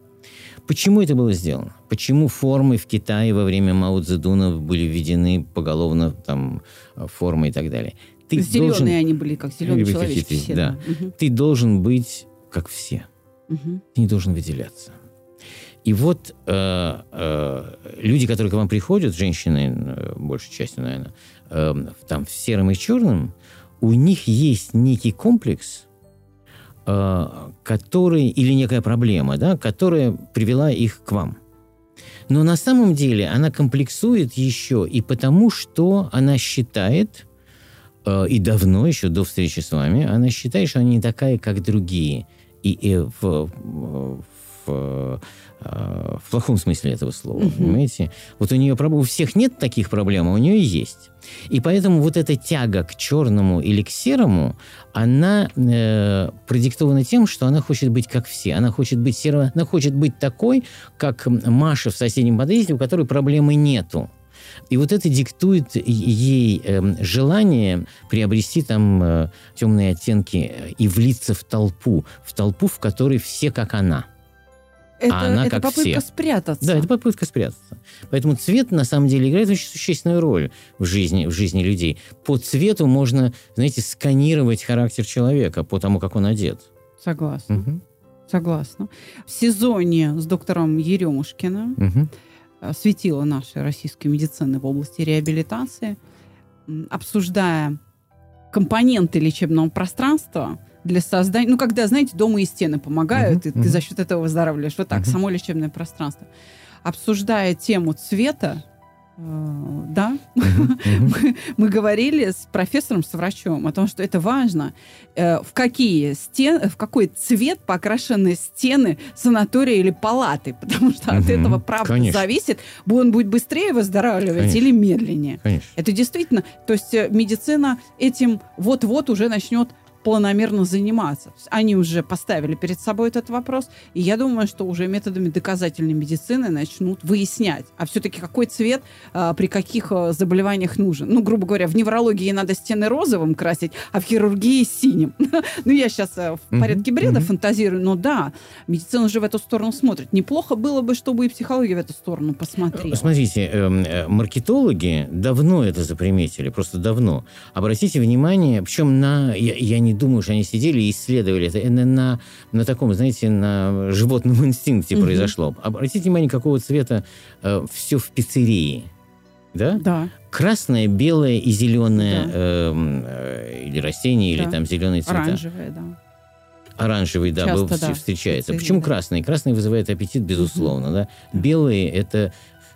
Почему это было сделано? Почему формы в Китае во время Мао Цзэдуна были введены поголовно там формы и так далее? Ты Зеленые должен... они были, как зеленые человечки. Все, да. Угу. Ты должен быть как все. Угу. Ты не должен выделяться. И вот э, э, люди, которые к вам приходят, женщины, э, большей частью, наверное, э, там в сером и черном, у них есть некий комплекс, э, который, или некая проблема, да, которая привела их к вам. Но на самом деле она комплексует еще и потому, что она считает, э, и давно, еще до встречи с вами, она считает, что она не такая, как другие. И, и в, в Э, в плохом смысле этого слова, uh-huh. понимаете? Вот у нее у всех нет таких проблем, а у нее есть. И поэтому вот эта тяга к черному или к серому, она э, продиктована тем, что она хочет быть как все. Она хочет быть серой, она хочет быть такой, как Маша в соседнем подъезде, у которой проблемы нету. И вот это диктует ей э, желание приобрести там э, темные оттенки и влиться в толпу, в толпу, в которой все как она. Это, а она это как попытка все. спрятаться. Да, это попытка спрятаться. Поэтому цвет на самом деле играет очень существенную роль в жизни, в жизни людей. По цвету можно, знаете, сканировать характер человека по тому, как он одет. Согласна. Угу. Согласна. В сезоне с доктором Еремушкиным угу. светила нашей российской медицины в области реабилитации, обсуждая компоненты лечебного пространства – для создания... Ну, когда, знаете, дома и стены помогают, uh-huh, и ты за счет этого выздоравливаешь. Вот так, uh-huh. само лечебное пространство. Обсуждая тему цвета, э, да, мы, мы говорили с профессором, с врачом о том, что это важно, э, в какие стены, в какой цвет покрашены стены санатория или палаты, потому что от этого правда Конечно. зависит, он будет быстрее выздоравливать Конечно. или медленнее. Конечно. Это действительно, то есть э, медицина этим вот-вот уже начнет планомерно заниматься. Они уже поставили перед собой этот вопрос, и я думаю, что уже методами доказательной медицины начнут выяснять, а все-таки какой цвет а, при каких а, заболеваниях нужен. Ну, грубо говоря, в неврологии надо стены розовым красить, а в хирургии синим. ну, я сейчас а, в порядке бреда фантазирую, но да, медицина уже в эту сторону смотрит. Неплохо было бы, чтобы и психология в эту сторону посмотрела. Смотрите, эм, э, маркетологи давно это заприметили, просто давно. Обратите внимание, причем на, я, я не не думаю, что они сидели и исследовали это. На, на, на таком, знаете, на животном инстинкте угу. произошло. Обратите внимание, какого цвета э, все в пиццерии. Да? Да. Красное, белое и зеленое, да. э, э, или растение, да. или там зеленые цвета. Оранжевое, да. Оранжевый, да, Часто, был, да, встречается. Почему да. красный? Красный вызывает аппетит, безусловно. Угу. Да? Белые это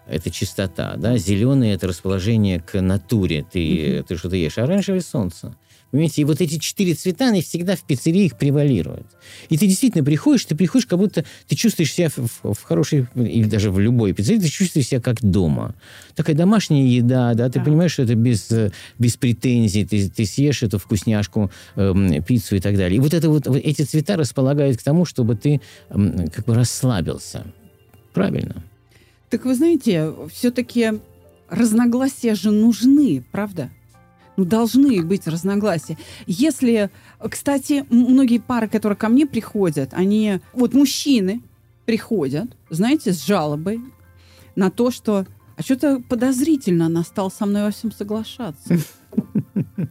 это чистота, да, зеленый это расположение к натуре, ты, угу. ты что-то ешь, оранжевое солнце. Понимаете, и вот эти четыре цвета, они всегда в пиццерии превалируют. И ты действительно приходишь, ты приходишь, как будто ты чувствуешь себя в, в хорошей, или даже в любой пиццерии, ты чувствуешь себя как дома. Такая домашняя еда, да, ты да. понимаешь, что это без, без претензий, ты, ты съешь эту вкусняшку, э, пиццу и так далее. И вот, это вот, вот эти цвета располагают к тому, чтобы ты э, как бы расслабился. Правильно. Так вы знаете, все-таки разногласия же нужны, правда? Должны быть разногласия. Если, кстати, многие пары, которые ко мне приходят, они, вот мужчины приходят, знаете, с жалобой на то, что а что-то подозрительно она стала со мной во всем соглашаться.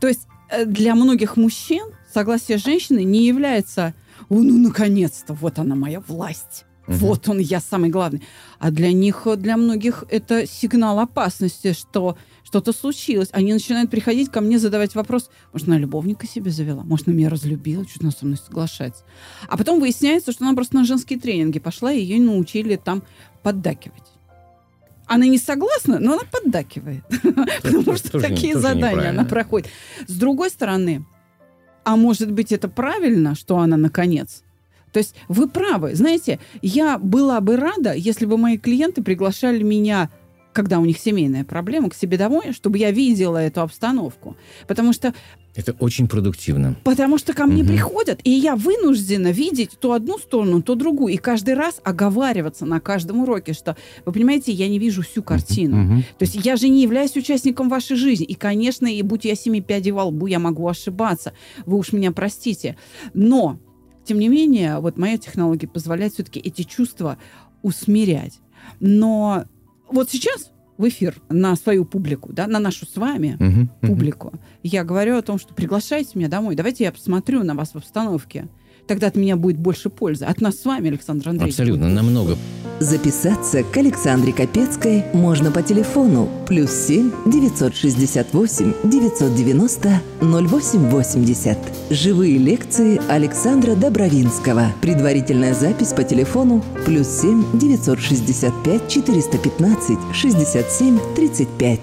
То есть э, для многих мужчин согласие женщины не является «О, ну, наконец-то, вот она моя власть». Угу. Вот он, я самый главный. А для них, для многих это сигнал опасности, что что-то случилось. Они начинают приходить ко мне, задавать вопрос, может, она любовника себе завела, может, она меня разлюбила, что-то она со мной соглашается. А потом выясняется, что она просто на женские тренинги пошла, и ее научили там поддакивать. она не согласна, но она поддакивает. Потому что такие задания она проходит. С другой стороны, а может быть, это правильно, что она наконец то есть вы правы. Знаете, я была бы рада, если бы мои клиенты приглашали меня когда у них семейная проблема, к себе домой, чтобы я видела эту обстановку. Потому что это очень продуктивно. Потому что ко мне угу. приходят, и я вынуждена видеть то одну сторону, то другую. И каждый раз оговариваться на каждом уроке, что, вы понимаете, я не вижу всю картину. Угу. То есть я же не являюсь участником вашей жизни. И, конечно, и будь я семи пядей во лбу, я могу ошибаться. Вы уж меня простите. Но, тем не менее, вот моя технология позволяет все-таки эти чувства усмирять. Но вот сейчас в эфир на свою публику, да, на нашу с вами uh-huh, публику, uh-huh. я говорю о том, что приглашайте меня домой, давайте я посмотрю на вас в обстановке тогда от меня будет больше пользы. От нас с вами, Александр Андреевич. Абсолютно, намного. Записаться к Александре Капецкой можно по телефону плюс 7 968 990 0880. Живые лекции Александра Добровинского. Предварительная запись по телефону плюс 7 965 415 67 35.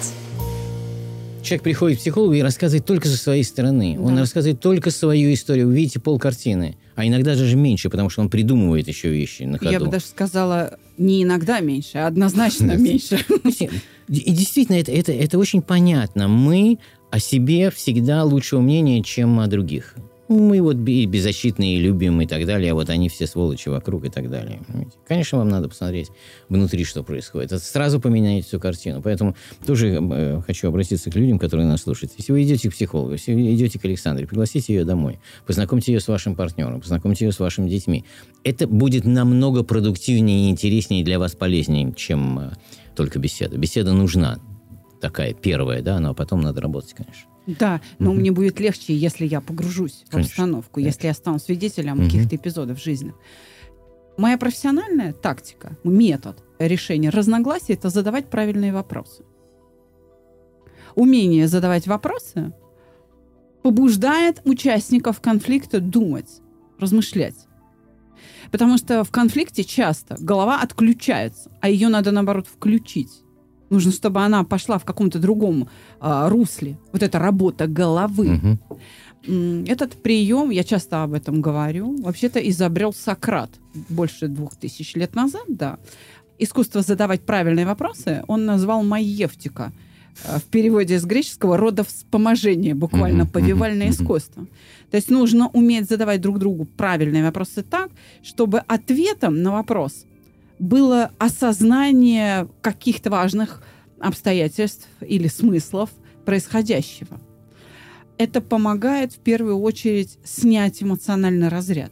Человек приходит к психологу и рассказывает только со своей стороны. Да. Он рассказывает только свою историю. Вы видите полкартины. А иногда даже меньше, потому что он придумывает еще вещи на ходу. Я бы даже сказала, не иногда меньше, а однозначно меньше. И действительно, это, это, это очень понятно. Мы о себе всегда лучшего мнения, чем о других мы вот беззащитные, любим и так далее, а вот они все сволочи вокруг и так далее. Конечно, вам надо посмотреть внутри, что происходит. Это сразу поменяет всю картину. Поэтому тоже э, хочу обратиться к людям, которые нас слушают. Если вы идете к психологу, если вы идете к Александре, пригласите ее домой, познакомьте ее с вашим партнером, познакомьте ее с вашими детьми. Это будет намного продуктивнее и интереснее и для вас полезнее, чем э, только беседа. Беседа нужна такая первая, да, но потом надо работать, конечно. Да, но угу. мне будет легче, если я погружусь Конечно. в обстановку, Конечно. если я стану свидетелем угу. каких-то эпизодов жизни. Моя профессиональная тактика, метод решения разногласий – это задавать правильные вопросы. Умение задавать вопросы побуждает участников конфликта думать, размышлять. Потому что в конфликте часто голова отключается, а ее надо, наоборот, включить. Нужно, чтобы она пошла в каком-то другом э, русле. Вот эта работа головы. Угу. Этот прием, я часто об этом говорю, вообще-то изобрел Сократ больше двух тысяч лет назад, да. Искусство задавать правильные вопросы он назвал «маевтика». А, в переводе с греческого родовспоможение, буквально повивальное искусство. То есть нужно уметь задавать друг другу правильные вопросы так, чтобы ответом на вопрос было осознание каких-то важных обстоятельств или смыслов происходящего. Это помогает в первую очередь снять эмоциональный разряд.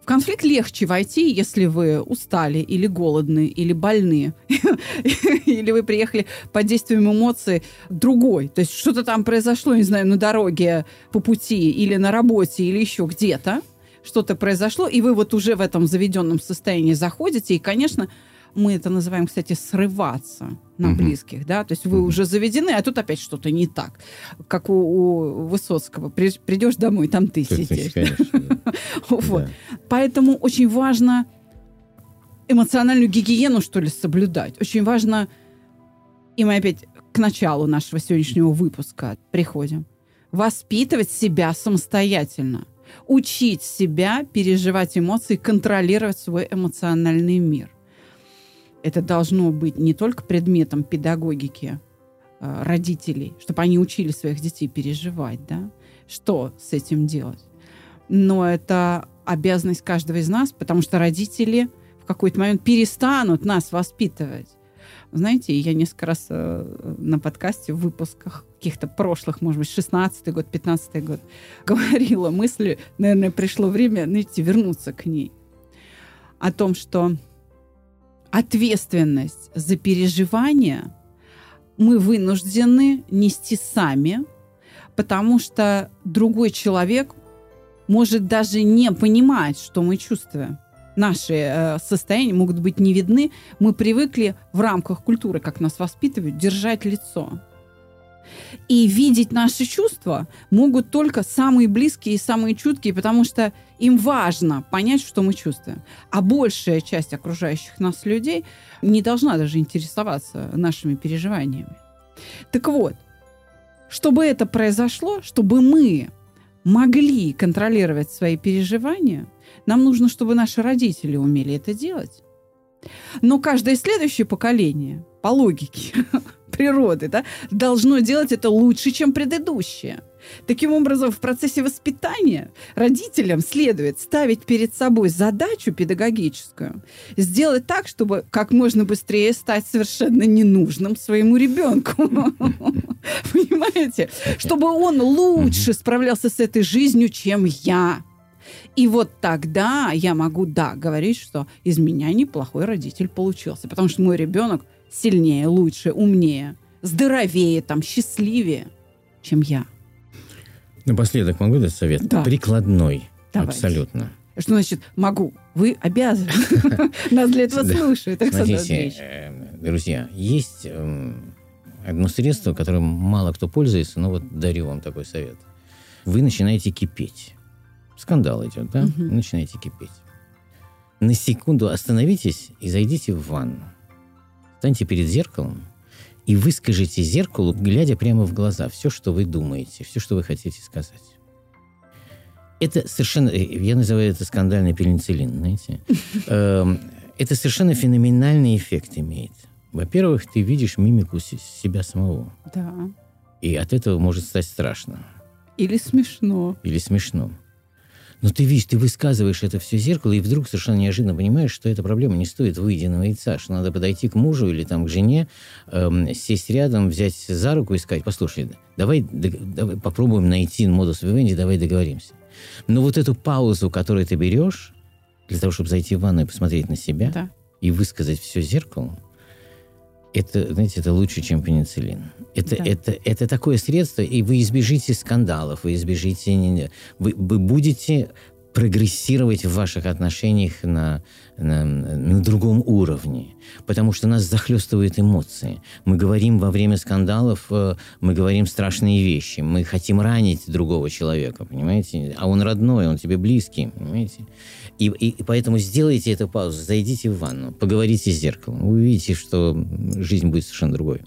В конфликт легче войти, если вы устали или голодны, или больны, или вы приехали под действием эмоций другой. То есть что-то там произошло, не знаю, на дороге, по пути, или на работе, или еще где-то – что-то произошло, и вы вот уже в этом заведенном состоянии заходите, и, конечно, мы это называем, кстати, срываться на угу. близких, да, то есть вы уже заведены, а тут опять что-то не так, как у, у Высоцкого, придешь домой, там ты тут сидишь. вот. Поэтому очень важно эмоциональную гигиену, что ли, соблюдать. Очень важно, и мы опять к началу нашего сегодняшнего выпуска приходим, воспитывать себя самостоятельно – учить себя переживать эмоции, контролировать свой эмоциональный мир. Это должно быть не только предметом педагогики э, родителей, чтобы они учили своих детей переживать, да, что с этим делать. Но это обязанность каждого из нас, потому что родители в какой-то момент перестанут нас воспитывать. Знаете, я несколько раз э, на подкасте в выпусках каких-то прошлых, может быть, 16-й год, 15-й год, говорила мысли, наверное, пришло время, знаете, вернуться к ней. О том, что ответственность за переживания мы вынуждены нести сами, потому что другой человек может даже не понимать, что мы чувствуем наши э, состояния могут быть не видны. Мы привыкли в рамках культуры, как нас воспитывают, держать лицо. И видеть наши чувства могут только самые близкие и самые чуткие, потому что им важно понять, что мы чувствуем. А большая часть окружающих нас людей не должна даже интересоваться нашими переживаниями. Так вот, чтобы это произошло, чтобы мы могли контролировать свои переживания, нам нужно, чтобы наши родители умели это делать. Но каждое следующее поколение, по логике природы, да, должно делать это лучше, чем предыдущее. Таким образом, в процессе воспитания родителям следует ставить перед собой задачу педагогическую, сделать так, чтобы как можно быстрее стать совершенно ненужным своему ребенку. Понимаете? Чтобы он лучше справлялся с этой жизнью, чем я. И вот тогда я могу, да, говорить, что из меня неплохой родитель получился, потому что мой ребенок сильнее, лучше, умнее, здоровее, там, счастливее, чем я. Напоследок могу дать совет? Да. Прикладной. Давайте. Абсолютно. Что значит могу? Вы обязаны. Нас для этого слушают. Смотрите, э, друзья, есть эм, одно средство, которым мало кто пользуется, но вот дарю вам такой совет. Вы начинаете кипеть. Скандал идет, да? Начинаете кипеть. На секунду остановитесь и зайдите в ванну. Станьте перед зеркалом и выскажите зеркалу, глядя прямо в глаза, все, что вы думаете, все, что вы хотите сказать. Это совершенно, э, я называю это скандальный пенициллин, знаете. Эм, это совершенно феноменальный эффект имеет. Во-первых, ты видишь мимику себя самого. Да. И от этого может стать страшно. Или смешно. Или смешно. Но ты видишь, ты высказываешь это все зеркало, и вдруг совершенно неожиданно понимаешь, что эта проблема не стоит выеденного яйца, что надо подойти к мужу или там к жене, эм, сесть рядом, взять за руку и сказать, послушай, давай, давай попробуем найти модус вивенди, давай договоримся. Но вот эту паузу, которую ты берешь, для того, чтобы зайти в ванну и посмотреть на себя, да. и высказать все зеркалом, это, знаете, это лучше, чем пенициллин. Это, да. это, это такое средство, и вы избежите скандалов, вы избежите... Вы, вы будете прогрессировать в ваших отношениях на, на, на другом уровне, потому что нас захлестывают эмоции. Мы говорим во время скандалов, э, мы говорим страшные вещи, мы хотим ранить другого человека, понимаете? А он родной, он тебе близкий, понимаете? И, и, и поэтому сделайте эту паузу, зайдите в ванну, поговорите с зеркалом, вы увидите, что жизнь будет совершенно другой.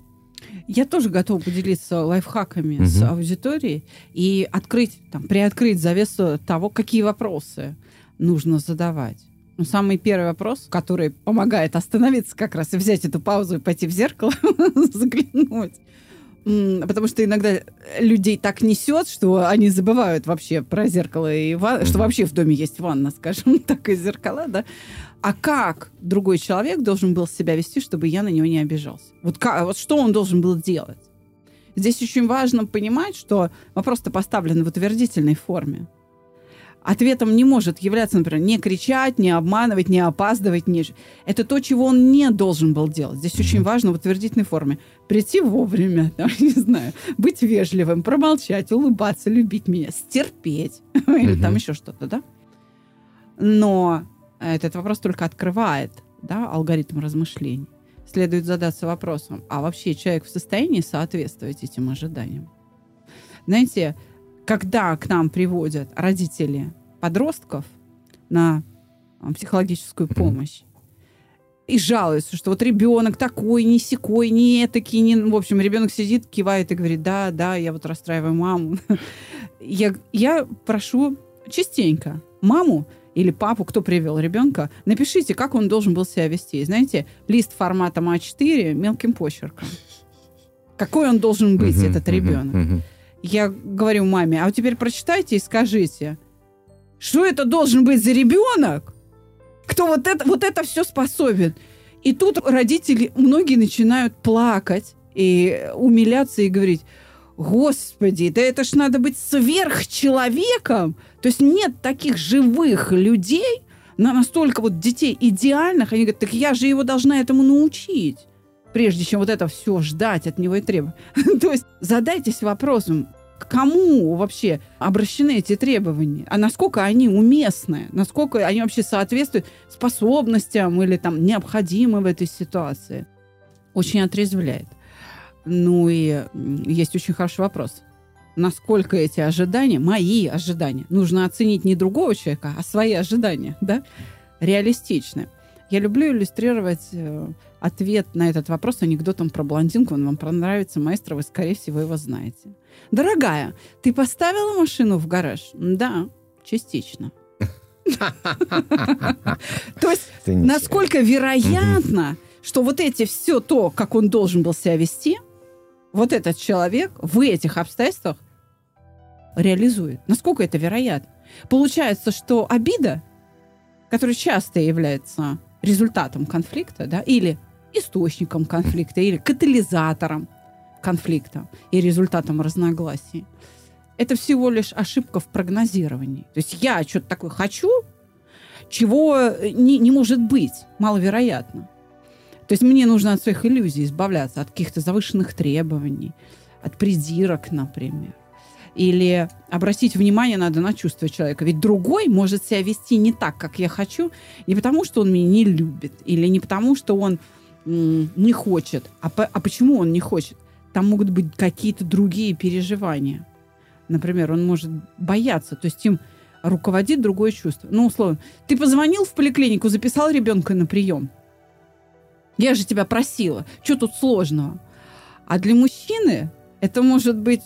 Я тоже готова поделиться лайфхаками угу. с аудиторией и открыть, там, приоткрыть завесу того, какие вопросы нужно задавать. Ну, самый первый вопрос, который помогает остановиться как раз и взять эту паузу и пойти в зеркало, заглянуть. Потому что иногда людей так несет, что они забывают вообще про зеркало и ван... что вообще в доме есть ванна, скажем так, и зеркала, да. А как другой человек должен был себя вести, чтобы я на него не обижался? Вот, как, вот что он должен был делать? Здесь очень важно понимать, что вопрос-то поставлен в утвердительной форме ответом не может являться, например, не кричать, не обманывать, не опаздывать. Не... Это то, чего он не должен был делать. Здесь очень важно в утвердительной форме. Прийти вовремя, там, не знаю, быть вежливым, промолчать, улыбаться, любить меня, стерпеть. Или там еще что-то, да? Но этот вопрос только открывает да, алгоритм размышлений. Следует задаться вопросом, а вообще человек в состоянии соответствовать этим ожиданиям? Знаете, когда к нам приводят родители подростков на психологическую помощь, и жалуются, что вот ребенок такой, не секой, не этакий, не... В общем, ребенок сидит, кивает и говорит, да, да, я вот расстраиваю маму. Я, я прошу частенько маму или папу, кто привел ребенка, напишите, как он должен был себя вести. Знаете, лист форматом А4 мелким почерком. Какой он должен быть, этот ребенок. Я говорю маме, а вот теперь прочитайте и скажите, что это должен быть за ребенок, кто вот это, вот это все способен. И тут родители, многие начинают плакать и умиляться и говорить, Господи, да это ж надо быть сверхчеловеком. То есть нет таких живых людей, на настолько вот детей идеальных, они говорят, так я же его должна этому научить прежде чем вот это все ждать от него и требовать. То есть задайтесь вопросом, к кому вообще обращены эти требования, а насколько они уместны, насколько они вообще соответствуют способностям или там необходимы в этой ситуации. Очень отрезвляет. Ну и есть очень хороший вопрос. Насколько эти ожидания, мои ожидания, нужно оценить не другого человека, а свои ожидания, да, реалистичны. Я люблю иллюстрировать э, ответ на этот вопрос анекдотом про блондинку. Он вам понравится, маэстро, вы, скорее всего, его знаете. Дорогая, ты поставила машину в гараж? Да, частично. То есть, насколько вероятно, что вот эти все то, как он должен был себя вести, вот этот человек в этих обстоятельствах реализует. Насколько это вероятно? Получается, что обида, которая часто является результатом конфликта, да, или источником конфликта, или катализатором конфликта и результатом разногласий, это всего лишь ошибка в прогнозировании. То есть я что-то такое хочу, чего не, не может быть, маловероятно. То есть мне нужно от своих иллюзий избавляться, от каких-то завышенных требований, от придирок, например. Или обратить внимание надо на чувства человека. Ведь другой может себя вести не так, как я хочу, не потому, что он меня не любит, или не потому, что он не хочет. А, по- а почему он не хочет? Там могут быть какие-то другие переживания. Например, он может бояться, то есть им руководит другое чувство. Ну, условно, ты позвонил в поликлинику, записал ребенка на прием. Я же тебя просила. Что тут сложного? А для мужчины это может быть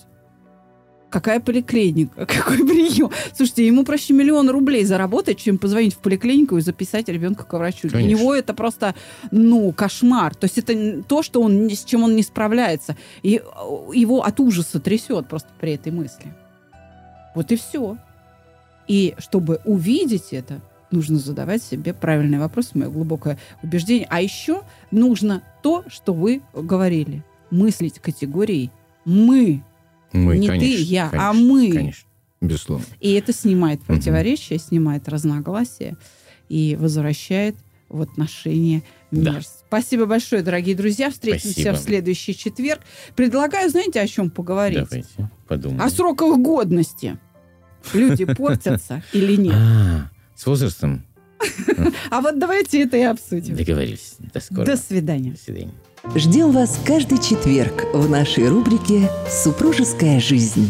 какая поликлиника, какой прием. Слушайте, ему проще миллион рублей заработать, чем позвонить в поликлинику и записать ребенка к врачу. Конечно. Для него это просто, ну, кошмар. То есть это то, что он, с чем он не справляется. И его от ужаса трясет просто при этой мысли. Вот и все. И чтобы увидеть это, нужно задавать себе правильные вопросы, мое глубокое убеждение. А еще нужно то, что вы говорили. Мыслить категорией «мы». Мы, Не конечно, ты, я, конечно, а мы. Конечно, безусловно. И это снимает противоречия, снимает разногласия и возвращает в отношения мир. Да. Спасибо большое, дорогие друзья. Встретимся Спасибо. в следующий четверг. Предлагаю, знаете, о чем поговорить? Давайте подумаем. О сроках годности. Люди портятся или нет? А, с возрастом А вот давайте это и обсудим. договорились. До скорого. До свидания. До свидания. Ждем вас каждый четверг в нашей рубрике «Супружеская жизнь».